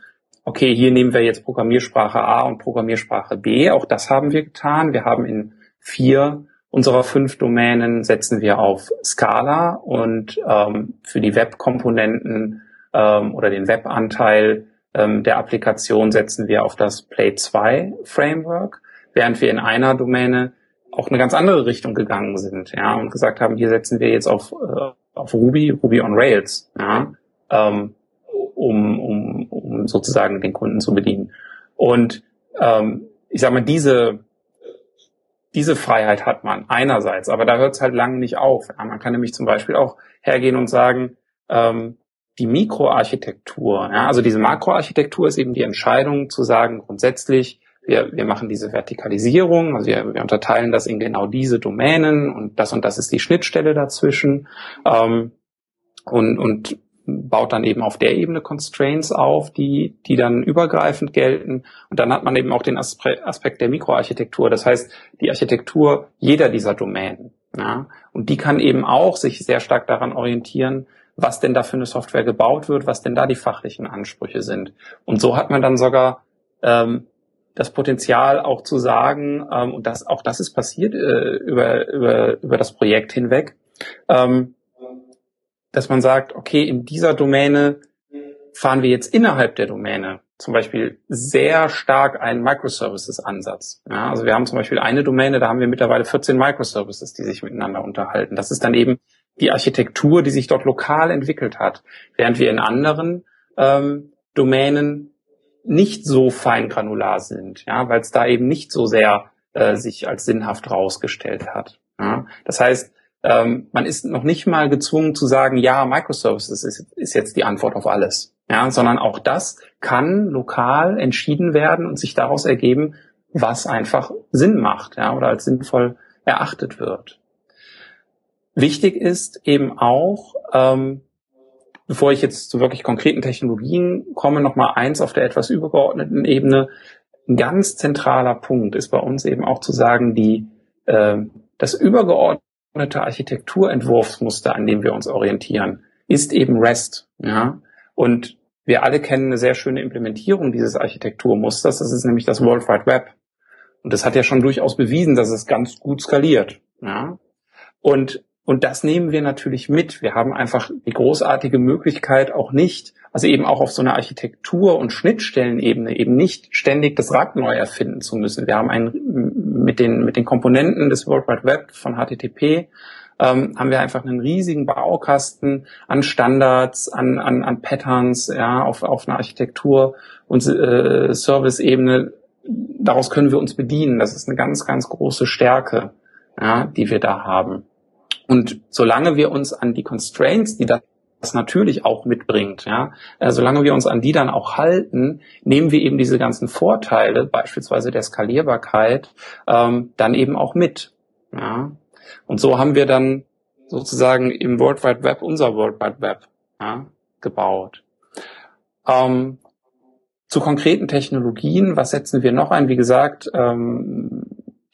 okay, hier nehmen wir jetzt Programmiersprache A und Programmiersprache B. Auch das haben wir getan. Wir haben in vier unserer fünf Domänen setzen wir auf Scala und ähm, für die Webkomponenten ähm, oder den Webanteil ähm, der Applikation setzen wir auf das Play 2 Framework, während wir in einer Domäne auch eine ganz andere Richtung gegangen sind, ja, und gesagt haben, hier setzen wir jetzt auf, äh, auf Ruby, Ruby on Rails, ja, ähm, um, um, um sozusagen den Kunden zu bedienen. Und ähm, ich sage mal, diese, diese Freiheit hat man einerseits, aber da hört es halt lange nicht auf. Ja, man kann nämlich zum Beispiel auch hergehen und sagen, ähm, die Mikroarchitektur, ja, also diese Makroarchitektur ist eben die Entscheidung zu sagen, grundsätzlich, wir, wir machen diese Vertikalisierung, also wir, wir unterteilen das in genau diese Domänen und das und das ist die Schnittstelle dazwischen. Ähm, und, und baut dann eben auf der Ebene Constraints auf, die, die dann übergreifend gelten. Und dann hat man eben auch den Aspekt der Mikroarchitektur. Das heißt, die Architektur jeder dieser Domänen. Ja, und die kann eben auch sich sehr stark daran orientieren, was denn da für eine Software gebaut wird, was denn da die fachlichen Ansprüche sind. Und so hat man dann sogar ähm, das Potenzial auch zu sagen, ähm, und das, auch das ist passiert äh, über, über, über das Projekt hinweg, ähm, dass man sagt, okay, in dieser Domäne fahren wir jetzt innerhalb der Domäne zum Beispiel sehr stark einen Microservices-Ansatz. Ja, also wir haben zum Beispiel eine Domäne, da haben wir mittlerweile 14 Microservices, die sich miteinander unterhalten. Das ist dann eben die Architektur, die sich dort lokal entwickelt hat, während wir in anderen ähm, Domänen nicht so fein granular sind, ja, weil es da eben nicht so sehr äh, sich als sinnhaft rausgestellt hat. Ja. Das heißt, ähm, man ist noch nicht mal gezwungen zu sagen, ja, Microservices ist, ist jetzt die Antwort auf alles. Ja, sondern auch das kann lokal entschieden werden und sich daraus ergeben, was einfach Sinn macht, ja, oder als sinnvoll erachtet wird. Wichtig ist eben auch, ähm, bevor ich jetzt zu wirklich konkreten Technologien komme, noch mal eins auf der etwas übergeordneten Ebene. Ein ganz zentraler Punkt ist bei uns eben auch zu sagen, die äh, das übergeordnete Architekturentwurfsmuster, an dem wir uns orientieren, ist eben REST. Ja? Und wir alle kennen eine sehr schöne Implementierung dieses Architekturmusters. Das ist nämlich das World Wide Web. Und das hat ja schon durchaus bewiesen, dass es ganz gut skaliert. Ja? Und und das nehmen wir natürlich mit. Wir haben einfach die großartige Möglichkeit auch nicht, also eben auch auf so einer Architektur- und Schnittstellenebene eben nicht ständig das Rad neu erfinden zu müssen. Wir haben ein, mit den, mit den Komponenten des World Wide Web von HTTP ähm, haben wir einfach einen riesigen Baukasten an Standards, an, an, an Patterns, ja, auf, auf einer Architektur- und äh, Service-Ebene. Daraus können wir uns bedienen. Das ist eine ganz, ganz große Stärke, ja, die wir da haben. Und solange wir uns an die Constraints, die das natürlich auch mitbringt, ja, äh, solange wir uns an die dann auch halten, nehmen wir eben diese ganzen Vorteile, beispielsweise der Skalierbarkeit, ähm, dann eben auch mit. Ja. Und so haben wir dann sozusagen im World Wide Web unser World Wide Web ja, gebaut. Ähm, zu konkreten Technologien, was setzen wir noch ein? Wie gesagt, ähm,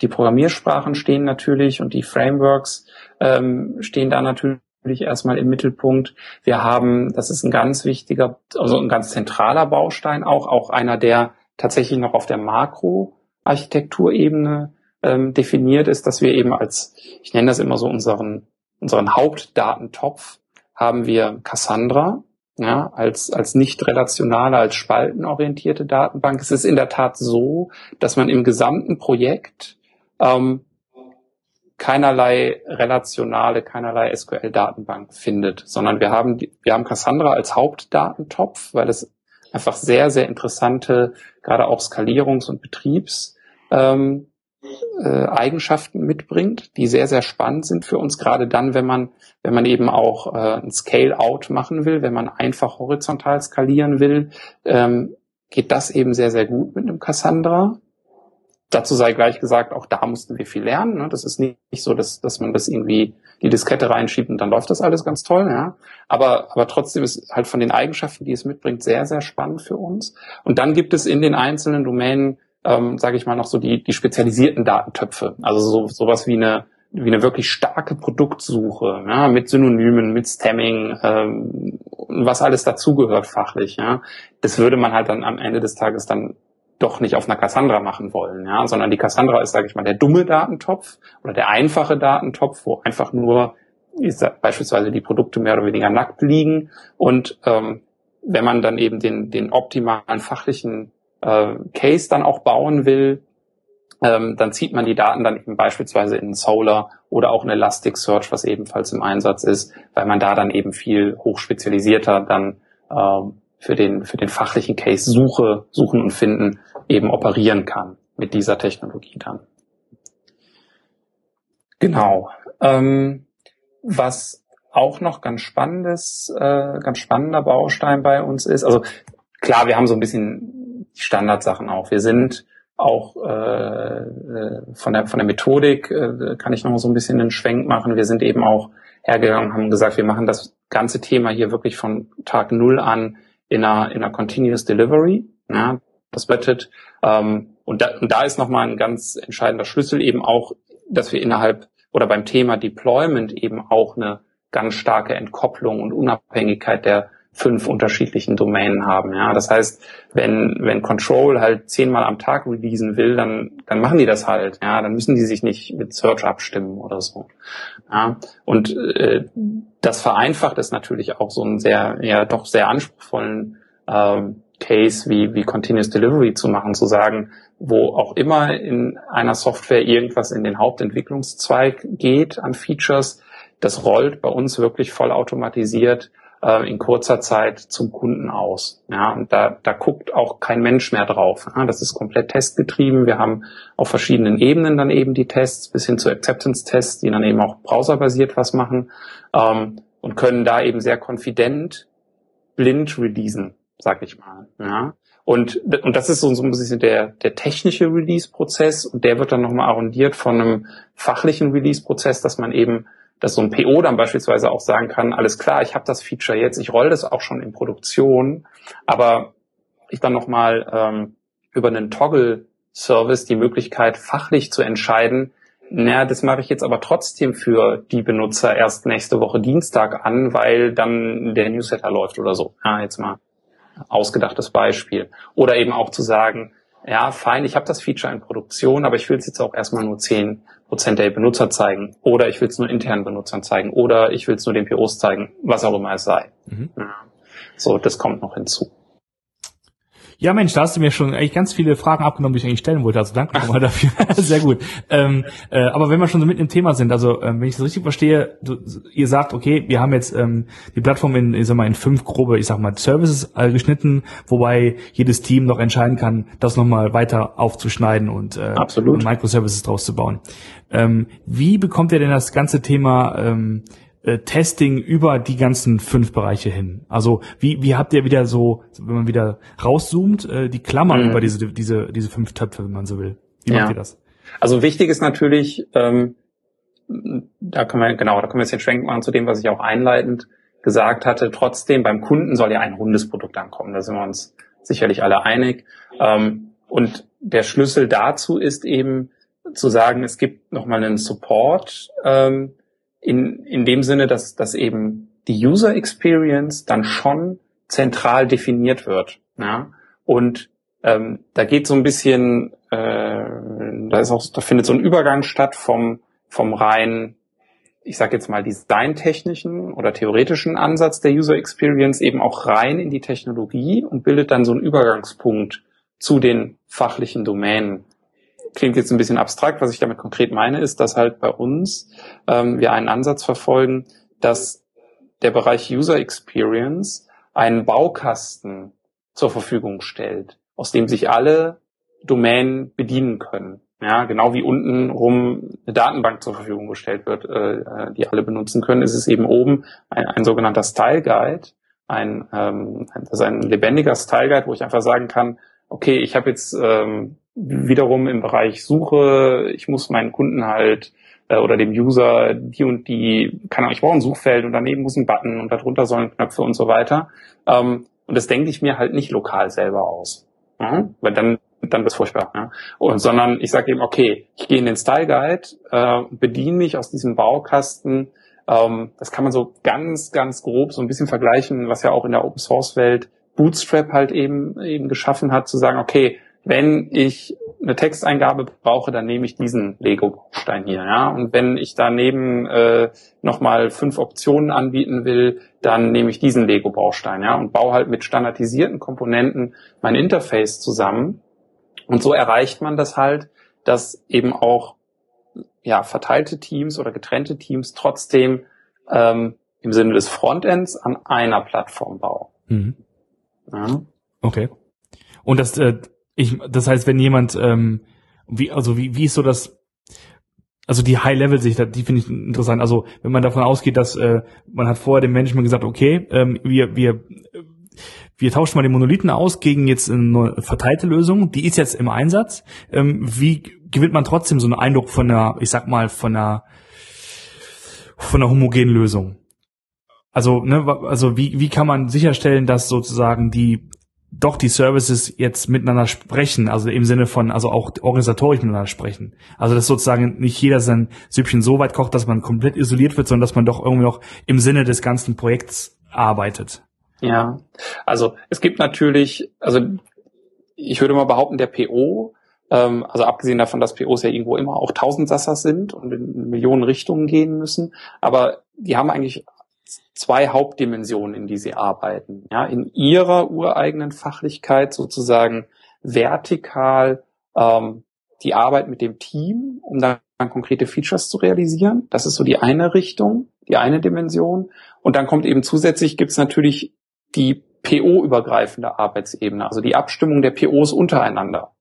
die Programmiersprachen stehen natürlich und die Frameworks ähm, stehen da natürlich erstmal im Mittelpunkt. Wir haben, das ist ein ganz wichtiger, also ein ganz zentraler Baustein auch, auch einer, der tatsächlich noch auf der Makroarchitekturebene ähm, definiert ist, dass wir eben als, ich nenne das immer so unseren, unseren Hauptdatentopf, haben wir Cassandra, ja, als, als nicht relationale, als spaltenorientierte Datenbank. Es ist in der Tat so, dass man im gesamten Projekt ähm, keinerlei relationale, keinerlei SQL-Datenbank findet, sondern wir haben, wir haben Cassandra als Hauptdatentopf, weil es einfach sehr, sehr interessante, gerade auch Skalierungs- und Betriebs, ähm, äh, Eigenschaften mitbringt, die sehr, sehr spannend sind für uns, gerade dann, wenn man, wenn man eben auch äh, ein Scale-out machen will, wenn man einfach horizontal skalieren will, ähm, geht das eben sehr, sehr gut mit einem Cassandra. Dazu sei gleich gesagt, auch da mussten wir viel lernen. Ne? Das ist nicht, so, dass, dass man das irgendwie die Diskette reinschiebt und dann läuft das alles ganz toll. Ja? Aber, aber trotzdem ist halt von den Eigenschaften, die es mitbringt, sehr, sehr spannend für uns. Und dann gibt es in den einzelnen Domänen, ähm, sage ich mal, noch so die, die spezialisierten Datentöpfe. Also so, sowas wie eine wie eine wirklich starke Produktsuche, ja, mit Synonymen, mit Stemming, ähm, was alles dazugehört fachlich, ja. Das würde man halt dann am Ende des Tages dann doch nicht auf einer Cassandra machen wollen, ja, sondern die Cassandra ist, sage ich mal, der dumme Datentopf oder der einfache Datentopf, wo einfach nur beispielsweise die Produkte mehr oder weniger nackt liegen. Und ähm, wenn man dann eben den, den optimalen fachlichen äh, Case dann auch bauen will, ähm, dann zieht man die Daten dann eben beispielsweise in Solar oder auch in Elasticsearch, was ebenfalls im Einsatz ist, weil man da dann eben viel hochspezialisierter dann ähm, für den, für den fachlichen Case Suche, Suchen und Finden eben operieren kann mit dieser Technologie dann. Genau. Ähm, was auch noch ganz spannendes, äh, ganz spannender Baustein bei uns ist, also klar, wir haben so ein bisschen die Standardsachen auch. Wir sind auch äh, äh von der von der Methodik äh, kann ich noch so ein bisschen den Schwenk machen. Wir sind eben auch hergegangen, haben gesagt, wir machen das ganze Thema hier wirklich von Tag Null an in einer, in einer Continuous Delivery. Ja, das bedeutet, ähm, und, da, und da ist nochmal ein ganz entscheidender Schlüssel eben auch, dass wir innerhalb oder beim Thema Deployment eben auch eine ganz starke Entkopplung und Unabhängigkeit der fünf unterschiedlichen Domänen haben. Ja, das heißt, wenn wenn Control halt zehnmal am Tag releasen will, dann dann machen die das halt. Ja, dann müssen die sich nicht mit Search abstimmen oder so. Ja, und äh, das vereinfacht es natürlich auch so einen sehr ja doch sehr anspruchsvollen ähm, Case wie wie Continuous Delivery zu machen, zu sagen, wo auch immer in einer Software irgendwas in den Hauptentwicklungszweig geht an Features, das rollt bei uns wirklich vollautomatisiert äh, in kurzer Zeit zum Kunden aus. Ja, und da, da guckt auch kein Mensch mehr drauf. Ja, das ist komplett testgetrieben. Wir haben auf verschiedenen Ebenen dann eben die Tests bis hin zu Acceptance-Tests, die dann eben auch browserbasiert was machen ähm, und können da eben sehr konfident blind releasen. Sag ich mal. Ja. Und, und das ist so, so ein bisschen der, der technische Release-Prozess und der wird dann nochmal arrondiert von einem fachlichen Release-Prozess, dass man eben, dass so ein PO dann beispielsweise auch sagen kann, alles klar, ich habe das Feature jetzt, ich roll das auch schon in Produktion, aber ich dann nochmal ähm, über einen Toggle-Service die Möglichkeit, fachlich zu entscheiden, naja, das mache ich jetzt aber trotzdem für die Benutzer erst nächste Woche Dienstag an, weil dann der Newsletter läuft oder so. Ja, jetzt mal ausgedachtes Beispiel. Oder eben auch zu sagen, ja, fein, ich habe das Feature in Produktion, aber ich will es jetzt auch erstmal nur zehn Prozent der Benutzer zeigen. Oder ich will es nur internen Benutzern zeigen. Oder ich will es nur den POs zeigen, was auch immer es sei. Mhm. Ja. So, das kommt noch hinzu. Ja, Mensch, da hast du mir schon eigentlich ganz viele Fragen abgenommen, die ich eigentlich stellen wollte. Also danke nochmal dafür. (laughs) Sehr gut. Ähm, äh, aber wenn wir schon so mit im Thema sind, also ähm, wenn ich das richtig verstehe, du, ihr sagt, okay, wir haben jetzt ähm, die Plattform in, ich sag mal, in fünf grobe, ich sag mal, Services äh, geschnitten, wobei jedes Team noch entscheiden kann, das nochmal weiter aufzuschneiden und, äh, und Microservices draus zu bauen. Ähm, wie bekommt ihr denn das ganze Thema ähm, äh, Testing über die ganzen fünf Bereiche hin? Also wie, wie habt ihr wieder so, wenn man wieder rauszoomt, äh, die Klammern mhm. über diese, diese, diese fünf Töpfe, wenn man so will? Wie ja. macht ihr das? Also wichtig ist natürlich, ähm, da können wir, genau, da können wir jetzt den Schwenk machen zu dem, was ich auch einleitend gesagt hatte. Trotzdem, beim Kunden soll ja ein rundes Produkt ankommen. Da sind wir uns sicherlich alle einig. Ähm, und der Schlüssel dazu ist eben zu sagen, es gibt nochmal einen Support, ähm, in, in dem Sinne, dass, dass eben die User Experience dann schon zentral definiert wird. Ja? Und ähm, da geht so ein bisschen, äh, da ist auch, da findet so ein Übergang statt vom, vom rein, ich sage jetzt mal, designtechnischen oder theoretischen Ansatz der User Experience eben auch rein in die Technologie und bildet dann so einen Übergangspunkt zu den fachlichen Domänen klingt jetzt ein bisschen abstrakt. Was ich damit konkret meine, ist, dass halt bei uns ähm, wir einen Ansatz verfolgen, dass der Bereich User Experience einen Baukasten zur Verfügung stellt, aus dem sich alle Domänen bedienen können. Ja, genau wie unten rum eine Datenbank zur Verfügung gestellt wird, äh, die alle benutzen können, ist es eben oben ein, ein sogenannter Style Guide, ein, ähm, das ist ein lebendiger Style Guide, wo ich einfach sagen kann, okay, ich habe jetzt ähm, wiederum im Bereich Suche, ich muss meinen Kunden halt äh, oder dem User die und die, keine Ahnung, ich brauche ein Suchfeld und daneben muss ein Button und darunter sollen Knöpfe und so weiter. Ähm, und das denke ich mir halt nicht lokal selber aus. Weil dann dann wird's furchtbar. Ja? Und, sondern ich sage eben, okay, ich gehe in den Style Guide, äh, bediene mich aus diesem Baukasten. Ähm, das kann man so ganz, ganz grob so ein bisschen vergleichen, was ja auch in der Open Source Welt Bootstrap halt eben eben geschaffen hat, zu sagen, okay, wenn ich eine Texteingabe brauche, dann nehme ich diesen Lego-Baustein hier, ja. Und wenn ich daneben äh, nochmal fünf Optionen anbieten will, dann nehme ich diesen Lego-Baustein, ja, und baue halt mit standardisierten Komponenten mein Interface zusammen. Und so erreicht man das halt, dass eben auch ja verteilte Teams oder getrennte Teams trotzdem ähm, im Sinne des Frontends an einer Plattform bauen. Mhm. Ja. Okay. Und das äh, ich, das heißt, wenn jemand, ähm, wie, also wie, wie ist so das, also die High-Level-Sicht, die finde ich interessant. Also wenn man davon ausgeht, dass äh, man hat vorher dem Management gesagt, okay, ähm, wir, wir, wir tauschen mal den Monolithen aus gegen jetzt eine verteilte Lösung, die ist jetzt im Einsatz. Ähm, wie gewinnt man trotzdem so einen Eindruck von einer, ich sag mal, von einer von einer homogenen Lösung? Also, ne, also wie, wie kann man sicherstellen, dass sozusagen die doch die Services jetzt miteinander sprechen, also im Sinne von, also auch organisatorisch miteinander sprechen. Also dass sozusagen nicht jeder sein Süppchen so weit kocht, dass man komplett isoliert wird, sondern dass man doch irgendwie noch im Sinne des ganzen Projekts arbeitet. Ja, also es gibt natürlich, also ich würde mal behaupten, der PO, ähm, also abgesehen davon, dass POs ja irgendwo immer auch Tausendsassers sind und in Millionen Richtungen gehen müssen, aber die haben eigentlich zwei Hauptdimensionen, in die sie arbeiten. Ja, in ihrer ureigenen Fachlichkeit sozusagen vertikal ähm, die Arbeit mit dem Team, um dann konkrete Features zu realisieren. Das ist so die eine Richtung, die eine Dimension. Und dann kommt eben zusätzlich gibt's natürlich die PO-übergreifende Arbeitsebene, also die Abstimmung der POs untereinander.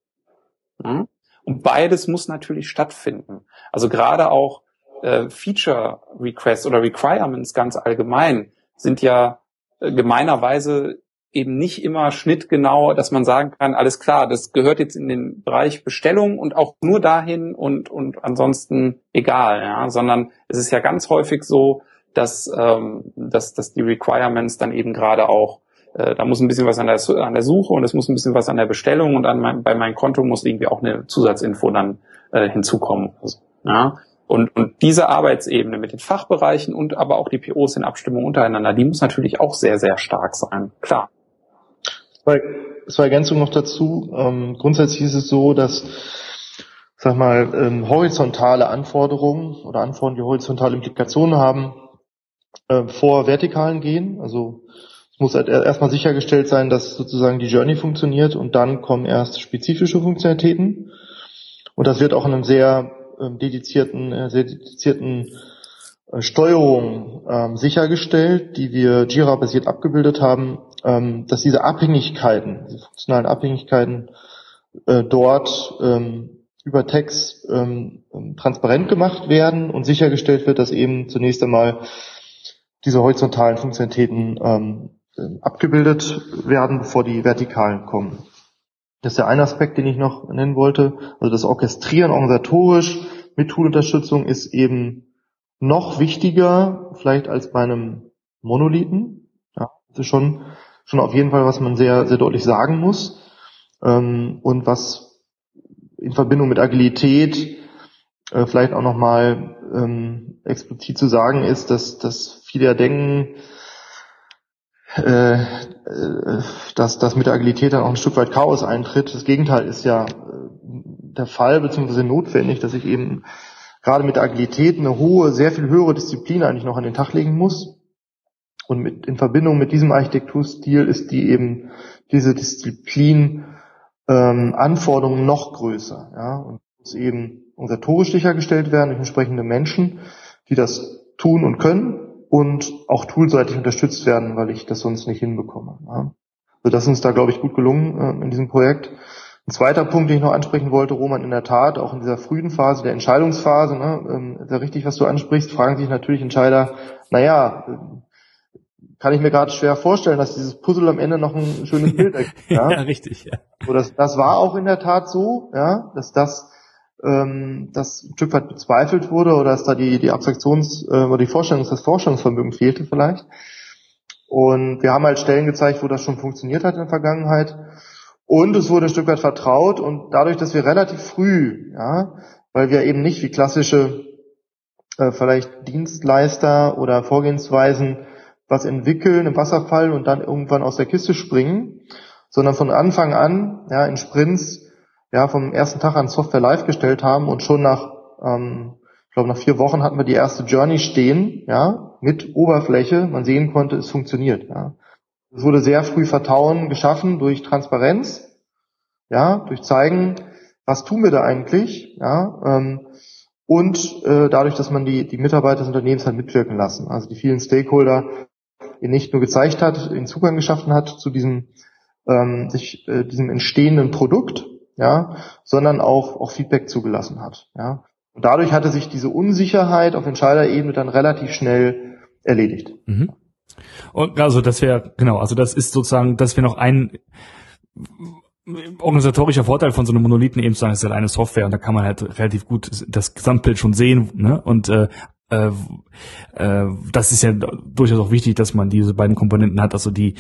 Und beides muss natürlich stattfinden. Also gerade auch äh, Feature Requests oder Requirements ganz allgemein sind ja äh, gemeinerweise eben nicht immer schnittgenau, dass man sagen kann, alles klar, das gehört jetzt in den Bereich Bestellung und auch nur dahin und, und ansonsten egal, ja, sondern es ist ja ganz häufig so, dass, ähm, dass, dass die Requirements dann eben gerade auch, äh, da muss ein bisschen was an der, an der Suche und es muss ein bisschen was an der Bestellung und an mein, bei meinem Konto muss irgendwie auch eine Zusatzinfo dann äh, hinzukommen. Also, ja. Und, und diese Arbeitsebene mit den Fachbereichen und aber auch die POs in Abstimmung untereinander, die muss natürlich auch sehr, sehr stark sein. Klar. Zwei, zwei Ergänzungen noch dazu. Ähm, grundsätzlich ist es so, dass sag mal, ähm, horizontale Anforderungen oder Anforderungen, die horizontale Implikationen haben, äh, vor vertikalen gehen. Also es muss halt erstmal sichergestellt sein, dass sozusagen die Journey funktioniert und dann kommen erst spezifische Funktionalitäten. Und das wird auch in einem sehr ähm, dedizierten, äh, dedizierten äh, Steuerung ähm, sichergestellt, die wir Jira-basiert abgebildet haben, ähm, dass diese Abhängigkeiten, diese funktionalen Abhängigkeiten äh, dort ähm, über Text ähm, transparent gemacht werden und sichergestellt wird, dass eben zunächst einmal diese horizontalen Funktionalitäten ähm, abgebildet werden, bevor die vertikalen kommen. Das ist der eine Aspekt, den ich noch nennen wollte. Also das Orchestrieren organisatorisch mit Toolunterstützung ist eben noch wichtiger, vielleicht als bei einem Monolithen. Ja, das ist schon, schon auf jeden Fall, was man sehr, sehr deutlich sagen muss. Ähm, und was in Verbindung mit Agilität äh, vielleicht auch nochmal ähm, explizit zu sagen ist, dass, dass viele ja denken, äh, dass, dass mit der Agilität dann auch ein Stück weit Chaos eintritt. Das Gegenteil ist ja äh, der Fall, beziehungsweise notwendig, dass ich eben gerade mit der Agilität eine hohe, sehr viel höhere Disziplin eigentlich noch an den Tag legen muss. Und mit, in Verbindung mit diesem Architekturstil ist die eben diese Disziplin ähm, Anforderungen noch größer. Ja, und muss eben organisatorisch sichergestellt werden durch entsprechende Menschen, die das tun und können und auch toolseitig unterstützt werden, weil ich das sonst nicht hinbekomme. Ja. Also das ist uns da, glaube ich, gut gelungen äh, in diesem Projekt. Ein zweiter Punkt, den ich noch ansprechen wollte, Roman, in der Tat, auch in dieser frühen Phase, der Entscheidungsphase, ne, ähm, sehr richtig, was du ansprichst, fragen sich natürlich Entscheider, naja, kann ich mir gerade schwer vorstellen, dass dieses Puzzle am Ende noch ein schönes Bild (laughs) ergibt. Ja, ja richtig, ja. So, das, das war auch in der Tat so, ja, dass das ähm, das ein Stück weit bezweifelt wurde oder dass da die, die Abstraktions- äh, oder die Vorstellungs-, das Vorstellungsvermögen fehlte vielleicht. Und wir haben halt Stellen gezeigt, wo das schon funktioniert hat in der Vergangenheit. Und es wurde ein Stück weit vertraut und dadurch, dass wir relativ früh, ja, weil wir eben nicht wie klassische äh, vielleicht Dienstleister oder Vorgehensweisen was entwickeln im Wasserfall und dann irgendwann aus der Kiste springen, sondern von Anfang an, ja, in Sprints, ja, vom ersten Tag an Software live gestellt haben und schon nach, ähm, ich glaube, nach vier Wochen hatten wir die erste Journey stehen, ja, mit Oberfläche. Man sehen konnte, es funktioniert, ja. Es wurde sehr früh Vertrauen geschaffen durch Transparenz, ja, durch zeigen, was tun wir da eigentlich, ja, ähm, und äh, dadurch, dass man die, die Mitarbeiter des Unternehmens hat mitwirken lassen, also die vielen Stakeholder, die nicht nur gezeigt hat, den Zugang geschaffen hat zu diesem, ähm, sich, äh, diesem entstehenden Produkt, ja, sondern auch, auch Feedback zugelassen hat, ja. Und dadurch hatte sich diese Unsicherheit auf Entscheiderebene dann relativ schnell erledigt. Mhm. Und also das wäre, genau, also das ist sozusagen, das wäre noch ein organisatorischer Vorteil von so einem Monolithen eben sagen, es ist halt eine Software und da kann man halt relativ gut das Gesamtbild schon sehen ne? und äh, äh, äh, das ist ja durchaus auch wichtig, dass man diese beiden Komponenten hat, also die,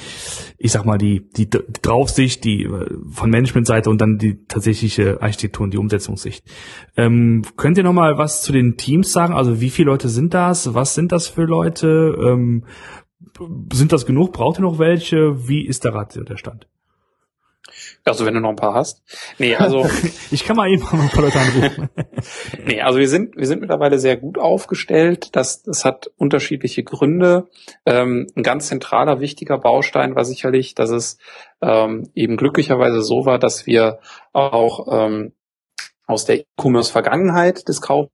ich sag mal, die, die Draufsicht, die äh, von Managementseite und dann die tatsächliche Architektur und die Umsetzungssicht. Ähm, könnt ihr noch mal was zu den Teams sagen? Also wie viele Leute sind das? Was sind das für Leute? Ähm, sind das genug? Braucht ihr noch welche? Wie ist der Rat der Stand? Also wenn du noch ein paar hast. Nee, also. (laughs) ich kann mal eben noch ein paar Leute anrufen. (laughs) nee, also wir sind, wir sind mittlerweile sehr gut aufgestellt. Das, das hat unterschiedliche Gründe. Ähm, ein ganz zentraler, wichtiger Baustein war sicherlich, dass es ähm, eben glücklicherweise so war, dass wir auch ähm, aus der E-Commerce-Vergangenheit des Kaufs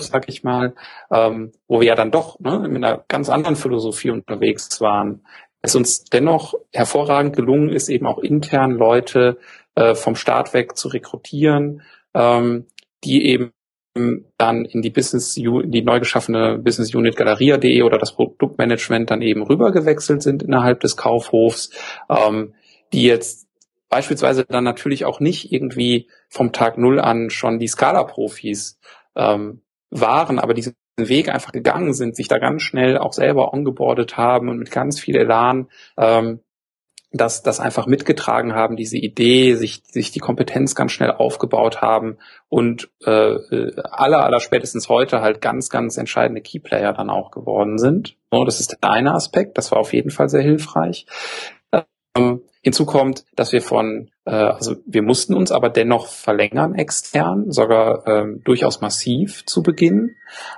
sag ich mal, ähm, wo wir ja dann doch ne, mit einer ganz anderen Philosophie unterwegs waren, es uns dennoch hervorragend gelungen ist, eben auch intern Leute äh, vom Start weg zu rekrutieren, ähm, die eben dann in die Business, die neu geschaffene Business Unit Galeria.de oder das Produktmanagement dann eben rübergewechselt sind innerhalb des Kaufhofs, ähm, die jetzt beispielsweise dann natürlich auch nicht irgendwie vom Tag Null an schon die Scala-Profis ähm, waren, aber diesen Weg einfach gegangen sind, sich da ganz schnell auch selber ongeboardet haben und mit ganz viel Elan ähm, das, das einfach mitgetragen haben, diese Idee, sich, sich die Kompetenz ganz schnell aufgebaut haben und äh, aller, aller spätestens heute halt ganz, ganz entscheidende Keyplayer dann auch geworden sind. So, das ist der eine Aspekt, das war auf jeden Fall sehr hilfreich. Ähm, hinzu kommt, dass wir von, äh, also wir mussten uns aber dennoch verlängern extern, sogar ähm, durchaus massiv zu Beginn.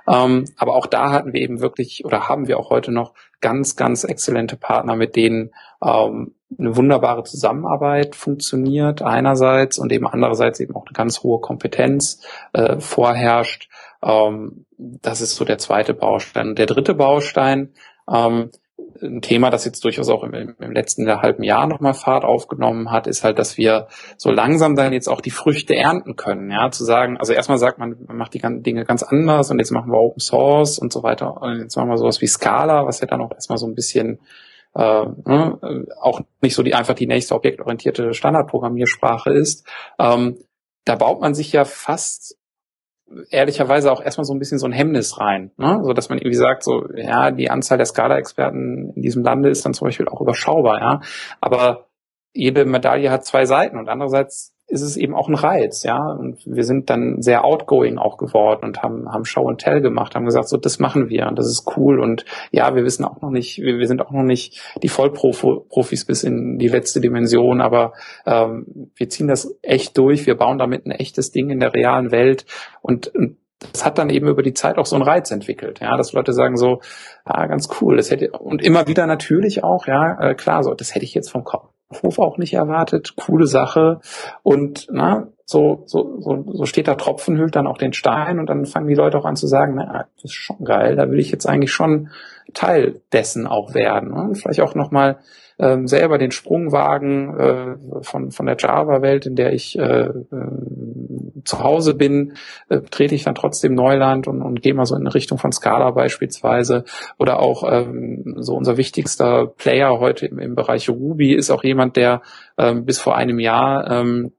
Ähm, aber auch da hatten wir eben wirklich oder haben wir auch heute noch ganz, ganz exzellente Partner, mit denen ähm, eine wunderbare Zusammenarbeit funktioniert einerseits und eben andererseits eben auch eine ganz hohe Kompetenz äh, vorherrscht. Ähm, das ist so der zweite Baustein. der dritte Baustein, ähm, ein Thema, das jetzt durchaus auch im, im letzten halben Jahr nochmal Fahrt aufgenommen hat, ist halt, dass wir so langsam dann jetzt auch die Früchte ernten können. Ja, zu sagen, also erstmal sagt man, man macht die Dinge ganz anders und jetzt machen wir Open Source und so weiter. Und jetzt machen wir sowas wie Scala, was ja dann auch erstmal so ein bisschen äh, ne, auch nicht so die einfach die nächste objektorientierte Standardprogrammiersprache ist. Ähm, da baut man sich ja fast ehrlicherweise auch erstmal so ein bisschen so ein Hemmnis rein, ne? so dass man irgendwie sagt, so ja, die Anzahl der Scala-Experten in diesem Lande ist dann zum Beispiel auch überschaubar, ja, aber jede Medaille hat zwei Seiten und andererseits ist es eben auch ein Reiz, ja. Und wir sind dann sehr outgoing auch geworden und haben, haben Show and Tell gemacht, haben gesagt, so, das machen wir und das ist cool. Und ja, wir wissen auch noch nicht, wir, wir sind auch noch nicht die Vollprofis bis in die letzte Dimension, aber ähm, wir ziehen das echt durch, wir bauen damit ein echtes Ding in der realen Welt und, und das hat dann eben über die Zeit auch so einen Reiz entwickelt, ja, dass Leute sagen so, ah, ganz cool, das hätte und immer wieder natürlich auch, ja, äh, klar, so, das hätte ich jetzt vom Kopf Hof auch nicht erwartet. Coole Sache. Und na, so, so, so, so steht da Tropfen, hüllt dann auch den Stein und dann fangen die Leute auch an zu sagen, na, das ist schon geil, da will ich jetzt eigentlich schon Teil dessen auch werden. Ne? Und vielleicht auch nochmal ähm, selber den Sprung wagen äh, von, von der Java-Welt, in der ich äh, äh, zu Hause bin, äh, trete ich dann trotzdem Neuland und, und gehe mal so in Richtung von Scala beispielsweise. Oder auch ähm, so unser wichtigster Player heute im, im Bereich Ruby ist auch jemand, der ähm, bis vor einem Jahr ähm,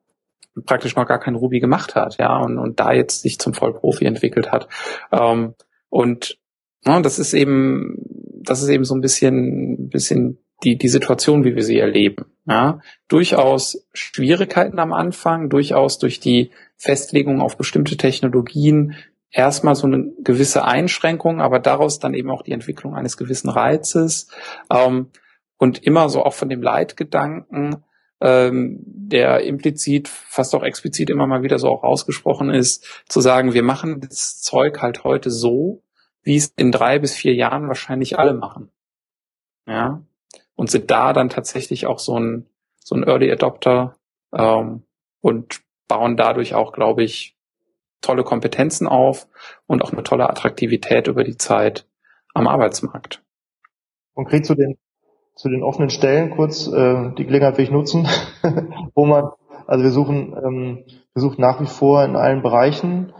praktisch noch gar kein Ruby gemacht hat, ja, und, und da jetzt sich zum Vollprofi entwickelt hat. Ähm, und ja, das ist eben, das ist eben so ein bisschen, bisschen die, die Situation, wie wir sie erleben. Ja, durchaus Schwierigkeiten am Anfang, durchaus durch die Festlegung auf bestimmte Technologien erstmal so eine gewisse Einschränkung, aber daraus dann eben auch die Entwicklung eines gewissen Reizes ähm, und immer so auch von dem Leitgedanken, ähm, der implizit, fast auch explizit immer mal wieder so auch ausgesprochen ist, zu sagen, wir machen das Zeug halt heute so, wie es in drei bis vier Jahren wahrscheinlich alle machen. Ja, und sind da dann tatsächlich auch so ein, so ein Early Adopter ähm, und bauen dadurch auch, glaube ich, tolle Kompetenzen auf und auch eine tolle Attraktivität über die Zeit am Arbeitsmarkt. Konkret zu den zu den offenen Stellen kurz äh, die Gelegenheit will ich nutzen, (laughs) wo man also wir suchen ähm, wir suchen nach wie vor in allen Bereichen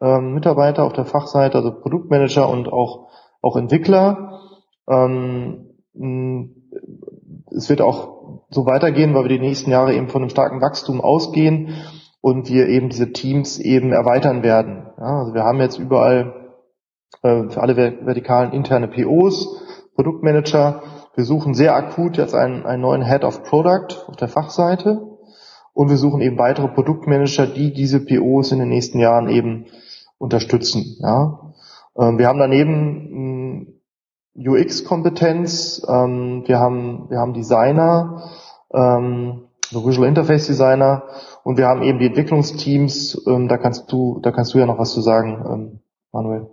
ähm, Mitarbeiter auf der Fachseite, also Produktmanager und auch auch Entwickler. Ähm, es wird auch so weitergehen, weil wir die nächsten Jahre eben von einem starken Wachstum ausgehen und wir eben diese Teams eben erweitern werden. Ja, also wir haben jetzt überall äh, für alle Vertikalen interne POs, Produktmanager. Wir suchen sehr akut jetzt einen, einen neuen Head of Product auf der Fachseite und wir suchen eben weitere Produktmanager, die diese POs in den nächsten Jahren eben unterstützen. Ja. Ähm, wir haben daneben UX-Kompetenz, ähm, wir haben wir haben Designer, ähm, Visual Interface Designer und wir haben eben die Entwicklungsteams. Ähm, da kannst du da kannst du ja noch was zu sagen, ähm, Manuel.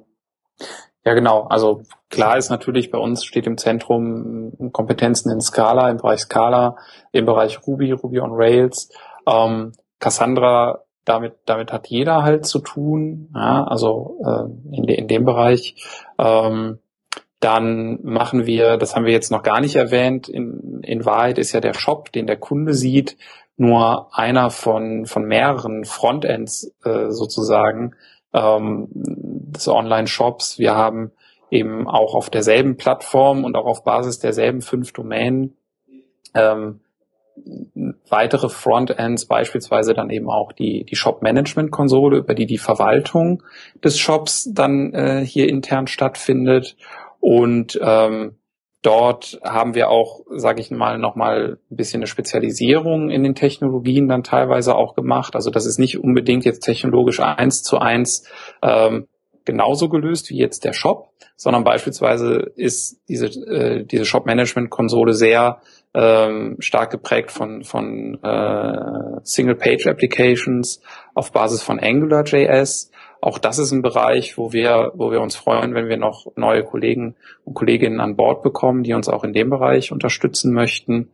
Ja, genau. Also klar ist natürlich, bei uns steht im Zentrum Kompetenzen in Scala, im Bereich Scala, im Bereich Ruby, Ruby on Rails. Ähm, Cassandra, damit, damit hat jeder halt zu tun, ja, also äh, in, de, in dem Bereich. Ähm, dann machen wir, das haben wir jetzt noch gar nicht erwähnt, in, in Wahrheit ist ja der Shop, den der Kunde sieht, nur einer von, von mehreren Frontends äh, sozusagen, ähm, des Online-Shops. Wir haben eben auch auf derselben Plattform und auch auf Basis derselben fünf Domänen ähm, weitere Frontends, beispielsweise dann eben auch die, die Shop-Management-Konsole, über die die Verwaltung des Shops dann äh, hier intern stattfindet. Und ähm, dort haben wir auch, sage ich mal, nochmal ein bisschen eine Spezialisierung in den Technologien dann teilweise auch gemacht. Also das ist nicht unbedingt jetzt technologisch eins zu eins ähm, genauso gelöst wie jetzt der Shop, sondern beispielsweise ist diese, äh, diese Shop-Management-Konsole sehr ähm, stark geprägt von, von äh, Single-Page-Applications auf Basis von AngularJS. Auch das ist ein Bereich, wo wir, wo wir uns freuen, wenn wir noch neue Kollegen und Kolleginnen an Bord bekommen, die uns auch in dem Bereich unterstützen möchten.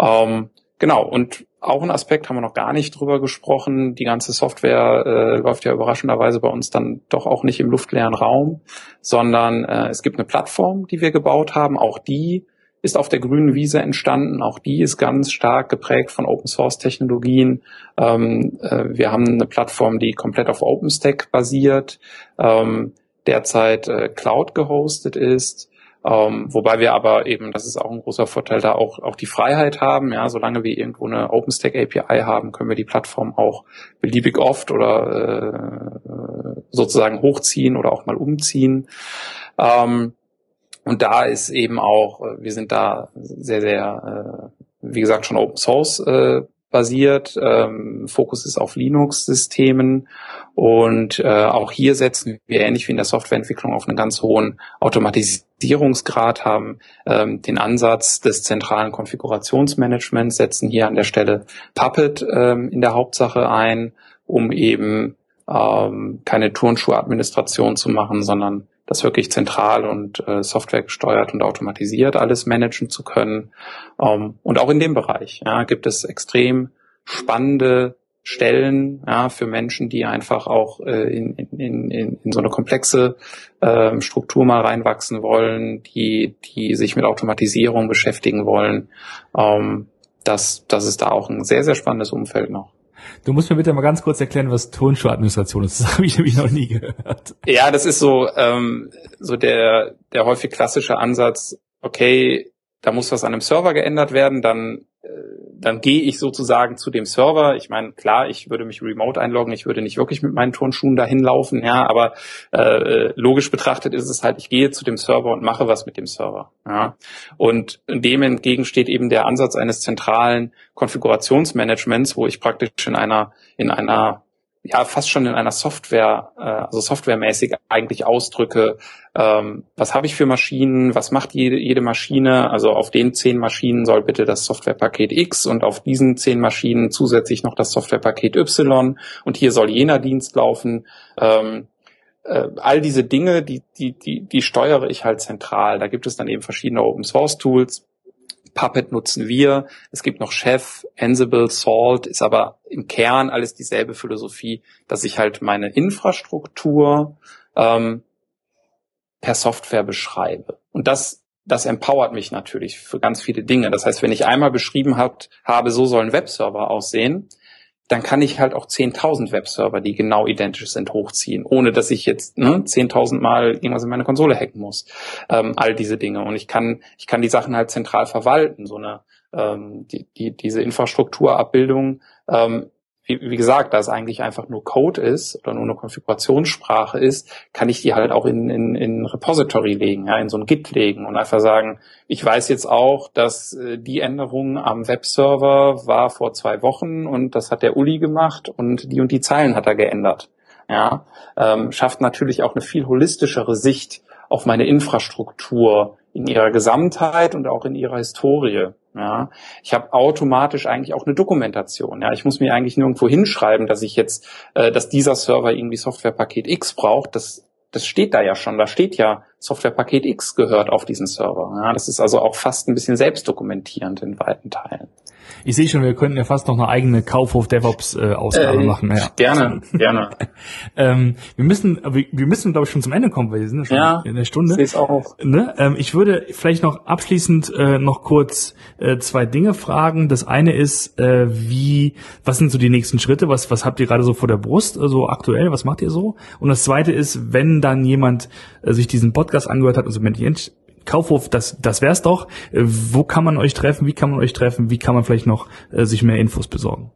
Ähm, genau, und auch ein Aspekt haben wir noch gar nicht drüber gesprochen. Die ganze Software äh, läuft ja überraschenderweise bei uns dann doch auch nicht im luftleeren Raum, sondern äh, es gibt eine Plattform, die wir gebaut haben. Auch die ist auf der grünen Wiese entstanden. Auch die ist ganz stark geprägt von Open Source Technologien. Ähm, äh, wir haben eine Plattform, die komplett auf OpenStack basiert, ähm, derzeit äh, Cloud gehostet ist. Ähm, wobei wir aber eben, das ist auch ein großer Vorteil, da auch, auch die Freiheit haben. Ja, solange wir irgendwo eine OpenStack API haben, können wir die Plattform auch beliebig oft oder äh, sozusagen hochziehen oder auch mal umziehen. Ähm, und da ist eben auch, äh, wir sind da sehr, sehr, äh, wie gesagt, schon Open Source äh, basiert. Ähm, Fokus ist auf Linux-Systemen und äh, auch hier setzen wir ähnlich wie in der Softwareentwicklung auf einen ganz hohen Automatisierungsgrad, haben ähm, den Ansatz des zentralen Konfigurationsmanagements, setzen hier an der Stelle Puppet ähm, in der Hauptsache ein, um eben ähm, keine Turnschuhadministration zu machen, sondern das wirklich zentral und äh, Software gesteuert und automatisiert alles managen zu können. Ähm, und auch in dem Bereich ja, gibt es extrem spannende Stellen ja, für Menschen, die einfach auch äh, in, in, in, in so eine komplexe äh, Struktur mal reinwachsen wollen, die, die sich mit Automatisierung beschäftigen wollen. Ähm, das, das ist da auch ein sehr, sehr spannendes Umfeld noch. Du musst mir bitte mal ganz kurz erklären, was Turnschuhadministration ist. Das (laughs) habe ich nämlich noch nie gehört. Ja, das ist so, ähm, so der, der häufig klassische Ansatz, okay, da muss was an einem Server geändert werden, dann dann gehe ich sozusagen zu dem Server. Ich meine, klar, ich würde mich remote einloggen, ich würde nicht wirklich mit meinen Turnschuhen dahin laufen, ja, aber äh, logisch betrachtet ist es halt, ich gehe zu dem Server und mache was mit dem Server. Ja. Und dem entgegen steht eben der Ansatz eines zentralen Konfigurationsmanagements, wo ich praktisch in einer in einer ja fast schon in einer Software, äh, also softwaremäßig eigentlich ausdrücke, ähm, was habe ich für Maschinen, was macht jede, jede Maschine, also auf den zehn Maschinen soll bitte das Softwarepaket X und auf diesen zehn Maschinen zusätzlich noch das Softwarepaket Y und hier soll jener Dienst laufen. Ähm, äh, all diese Dinge, die, die, die, die steuere ich halt zentral. Da gibt es dann eben verschiedene Open Source Tools, Puppet nutzen wir. Es gibt noch Chef, Ansible, Salt, ist aber im Kern alles dieselbe Philosophie, dass ich halt meine Infrastruktur ähm, per Software beschreibe. Und das, das empowert mich natürlich für ganz viele Dinge. Das heißt, wenn ich einmal beschrieben hab, habe, so soll ein Webserver aussehen, dann kann ich halt auch 10.000 Webserver, die genau identisch sind, hochziehen, ohne dass ich jetzt ne, 10.000 Mal irgendwas in meine Konsole hacken muss. Ähm, all diese Dinge. Und ich kann, ich kann die Sachen halt zentral verwalten. So eine, ähm, die, die, diese Infrastrukturabbildung ähm, wie, wie gesagt, da es eigentlich einfach nur Code ist oder nur eine Konfigurationssprache ist, kann ich die halt auch in, in, in Repository legen, ja, in so ein Git legen und einfach sagen, ich weiß jetzt auch, dass äh, die Änderung am Webserver war vor zwei Wochen und das hat der Uli gemacht und die und die Zeilen hat er geändert. Ja, ähm, schafft natürlich auch eine viel holistischere Sicht auf meine Infrastruktur in ihrer Gesamtheit und auch in ihrer Historie. Ja, ich habe automatisch eigentlich auch eine Dokumentation. Ja, ich muss mir eigentlich nirgendwo hinschreiben, dass ich jetzt, äh, dass dieser Server irgendwie Softwarepaket X braucht. Das, das steht da ja schon. Da steht ja Softwarepaket X gehört auf diesen Server. Ja, das ist also auch fast ein bisschen selbstdokumentierend in weiten Teilen. Ich sehe schon, wir könnten ja fast noch eine eigene Kaufhof DevOps äh, Ausgabe äh, machen. Ja. Gerne, gerne. (laughs) ähm, wir müssen, wir müssen, glaube ich, schon zum Ende kommen, weil wir sind schon ja, in der Stunde. Ich auch. Ne? Ähm, ich würde vielleicht noch abschließend äh, noch kurz äh, zwei Dinge fragen. Das eine ist, äh, wie, was sind so die nächsten Schritte? Was, was habt ihr gerade so vor der Brust, also aktuell? Was macht ihr so? Und das zweite ist, wenn dann jemand äh, sich diesen Podcast angehört hat, also Mensch, Kaufhof, das, das wär's doch. Äh, wo kann man euch treffen? Wie kann man euch treffen? Wie kann man vielleicht noch äh, sich mehr Infos besorgen?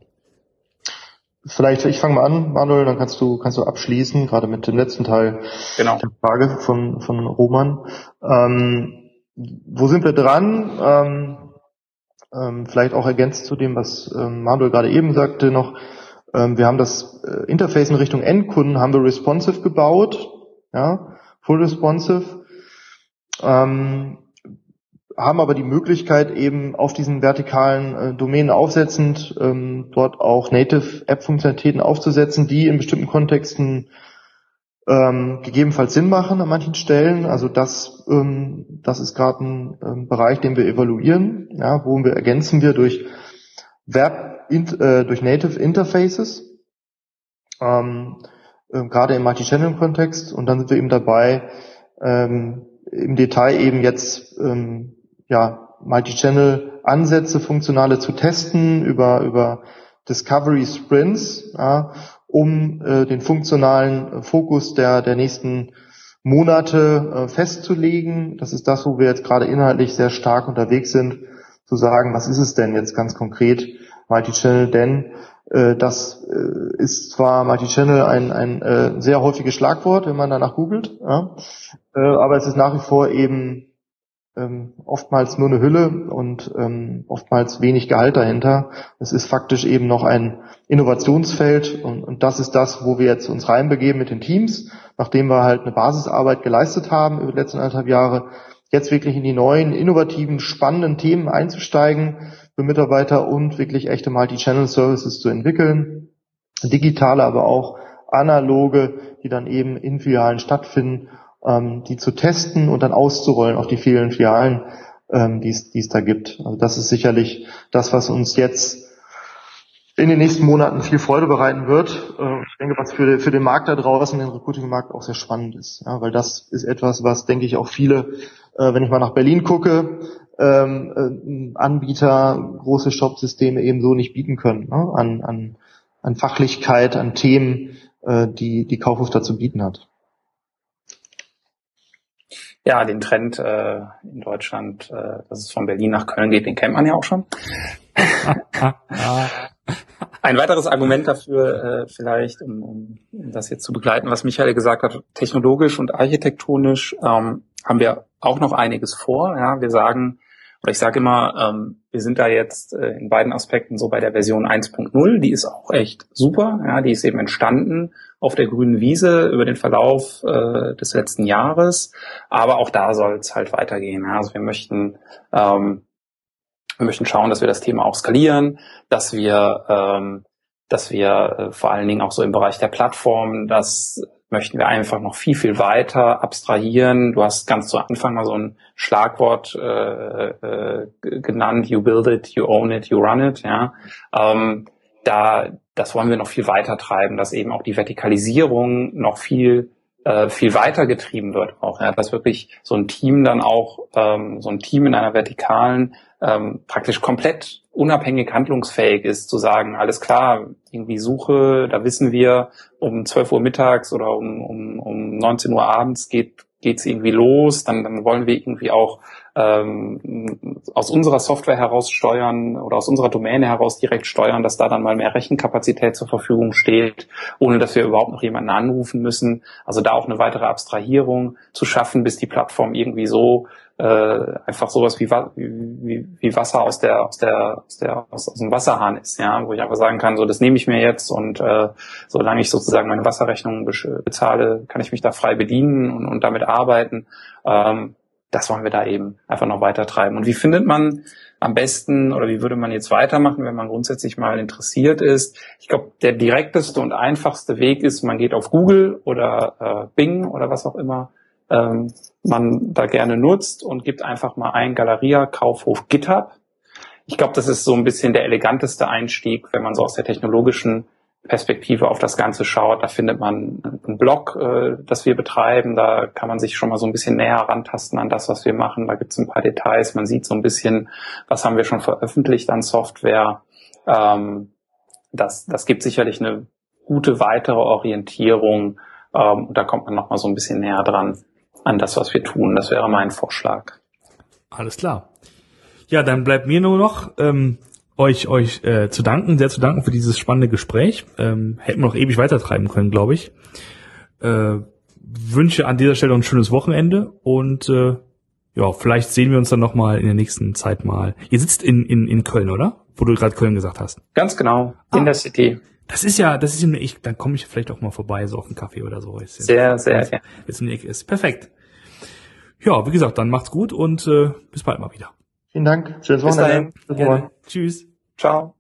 Vielleicht, ich fange mal an, Manuel, dann kannst du, kannst du abschließen, gerade mit dem letzten Teil genau. der Frage von, von Roman. Ähm, wo sind wir dran? Ähm, ähm, vielleicht auch ergänzt zu dem, was ähm, Manuel gerade eben sagte noch. Ähm, wir haben das äh, Interface in Richtung Endkunden, haben wir responsive gebaut, ja, full responsive ähm, haben aber die Möglichkeit eben auf diesen vertikalen äh, Domänen aufsetzend ähm, dort auch Native App-Funktionalitäten aufzusetzen, die in bestimmten Kontexten ähm, gegebenenfalls Sinn machen an manchen Stellen. Also das, ähm, das ist gerade ein ähm, Bereich, den wir evaluieren, ja, wo wir ergänzen wir durch Web, in, äh, durch Native Interfaces, ähm, äh, gerade im Multi-Channel-Kontext. Und dann sind wir eben dabei, ähm, im Detail eben jetzt ähm, ja Multi-Channel-Ansätze, funktionale zu testen über über Discovery Sprints, ja, um äh, den funktionalen Fokus der der nächsten Monate äh, festzulegen. Das ist das, wo wir jetzt gerade inhaltlich sehr stark unterwegs sind, zu sagen, was ist es denn jetzt ganz konkret Multi-Channel, denn äh, das äh, ist zwar Multi-Channel ein, ein äh, sehr häufiges Schlagwort, wenn man danach googelt, ja, aber es ist nach wie vor eben ähm, oftmals nur eine Hülle und ähm, oftmals wenig Gehalt dahinter. Es ist faktisch eben noch ein Innovationsfeld und, und das ist das, wo wir jetzt uns reinbegeben mit den Teams, nachdem wir halt eine Basisarbeit geleistet haben über die letzten anderthalb Jahre, jetzt wirklich in die neuen, innovativen, spannenden Themen einzusteigen, für Mitarbeiter und wirklich echte Multi-Channel-Services zu entwickeln. Digitale, aber auch analoge, die dann eben in Filialen stattfinden, ähm, die zu testen und dann auszurollen auf die vielen Filialen, ähm, die es da gibt. Also das ist sicherlich das, was uns jetzt in den nächsten Monaten viel Freude bereiten wird. Äh, ich denke, was für, für den Markt da draußen, den Recruiting-Markt auch sehr spannend ist. Ja, weil das ist etwas, was, denke ich, auch viele, äh, wenn ich mal nach Berlin gucke, ähm, äh, Anbieter, große Shop-Systeme eben so nicht bieten können, ne? an, an, an Fachlichkeit, an Themen, äh, die die Kaufhof dazu bieten hat. Ja, den Trend äh, in Deutschland, äh, dass es von Berlin nach Köln geht, den kennt man ja auch schon. (laughs) (laughs) Ein weiteres Argument dafür äh, vielleicht, um, um das jetzt zu begleiten, was Michael gesagt hat, technologisch und architektonisch ähm, haben wir auch noch einiges vor. Ja, wir sagen, oder ich sage immer, ähm, wir sind da jetzt äh, in beiden Aspekten so bei der Version 1.0, die ist auch echt super. Ja, die ist eben entstanden auf der grünen Wiese über den Verlauf äh, des letzten Jahres. Aber auch da soll es halt weitergehen. Ja. Also wir möchten ähm, wir möchten schauen, dass wir das Thema auch skalieren, dass wir ähm, dass wir äh, vor allen Dingen auch so im Bereich der Plattform das möchten wir einfach noch viel, viel weiter abstrahieren. Du hast ganz zu Anfang mal so ein Schlagwort äh, äh, genannt, you build it, you own it, you run it, ja. Ähm, da, das wollen wir noch viel weiter treiben, dass eben auch die Vertikalisierung noch viel äh, viel weiter getrieben wird auch, ja, dass wirklich so ein Team dann auch, ähm, so ein Team in einer Vertikalen ähm, praktisch komplett unabhängig handlungsfähig ist, zu sagen, alles klar, irgendwie Suche, da wissen wir, um 12 Uhr mittags oder um, um, um 19 Uhr abends geht geht's irgendwie los, dann, dann wollen wir irgendwie auch ähm, aus unserer Software heraus steuern oder aus unserer Domäne heraus direkt steuern, dass da dann mal mehr Rechenkapazität zur Verfügung steht, ohne dass wir überhaupt noch jemanden anrufen müssen. Also da auch eine weitere Abstrahierung zu schaffen, bis die Plattform irgendwie so äh, einfach sowas wie, wie, wie Wasser aus der aus der aus der aus, aus dem Wasserhahn ist, ja, wo ich einfach sagen kann, so das nehme ich mir jetzt und äh, solange ich sozusagen meine Wasserrechnung bezahle, kann ich mich da frei bedienen und, und damit arbeiten. Ähm, das wollen wir da eben einfach noch weiter treiben. Und wie findet man am besten oder wie würde man jetzt weitermachen, wenn man grundsätzlich mal interessiert ist? Ich glaube, der direkteste und einfachste Weg ist, man geht auf Google oder äh, Bing oder was auch immer ähm, man da gerne nutzt und gibt einfach mal ein Galeria Kaufhof GitHub. ich glaube, das ist so ein bisschen der eleganteste Einstieg, wenn man so aus der technologischen Perspektive auf das Ganze schaut. Da findet man einen Blog, äh, das wir betreiben. Da kann man sich schon mal so ein bisschen näher rantasten an das, was wir machen. Da gibt es ein paar Details. Man sieht so ein bisschen, was haben wir schon veröffentlicht an Software. Ähm, das, das gibt sicherlich eine gute weitere Orientierung. Ähm, da kommt man noch mal so ein bisschen näher dran an das, was wir tun. Das wäre mein Vorschlag. Alles klar. Ja, dann bleibt mir nur noch ähm, euch euch äh, zu danken, sehr zu danken für dieses spannende Gespräch. Ähm, hätten wir noch ewig weitertreiben können, glaube ich. Äh, wünsche an dieser Stelle ein schönes Wochenende und äh, ja, vielleicht sehen wir uns dann noch mal in der nächsten Zeit mal. Ihr sitzt in in, in Köln, oder? Wo du gerade Köln gesagt hast. Ganz genau, in ah. der City. Das ist ja, das ist ja, ich, dann komme ich vielleicht auch mal vorbei, so auf einen Kaffee oder so. Ist sehr, sehr, sehr. Jetzt in der Ecke ist. Perfekt. Ja, wie gesagt, dann macht's gut und äh, bis bald mal wieder. Vielen Dank. Schönes Wochenende. Bis dahin. Tschüss. Ciao.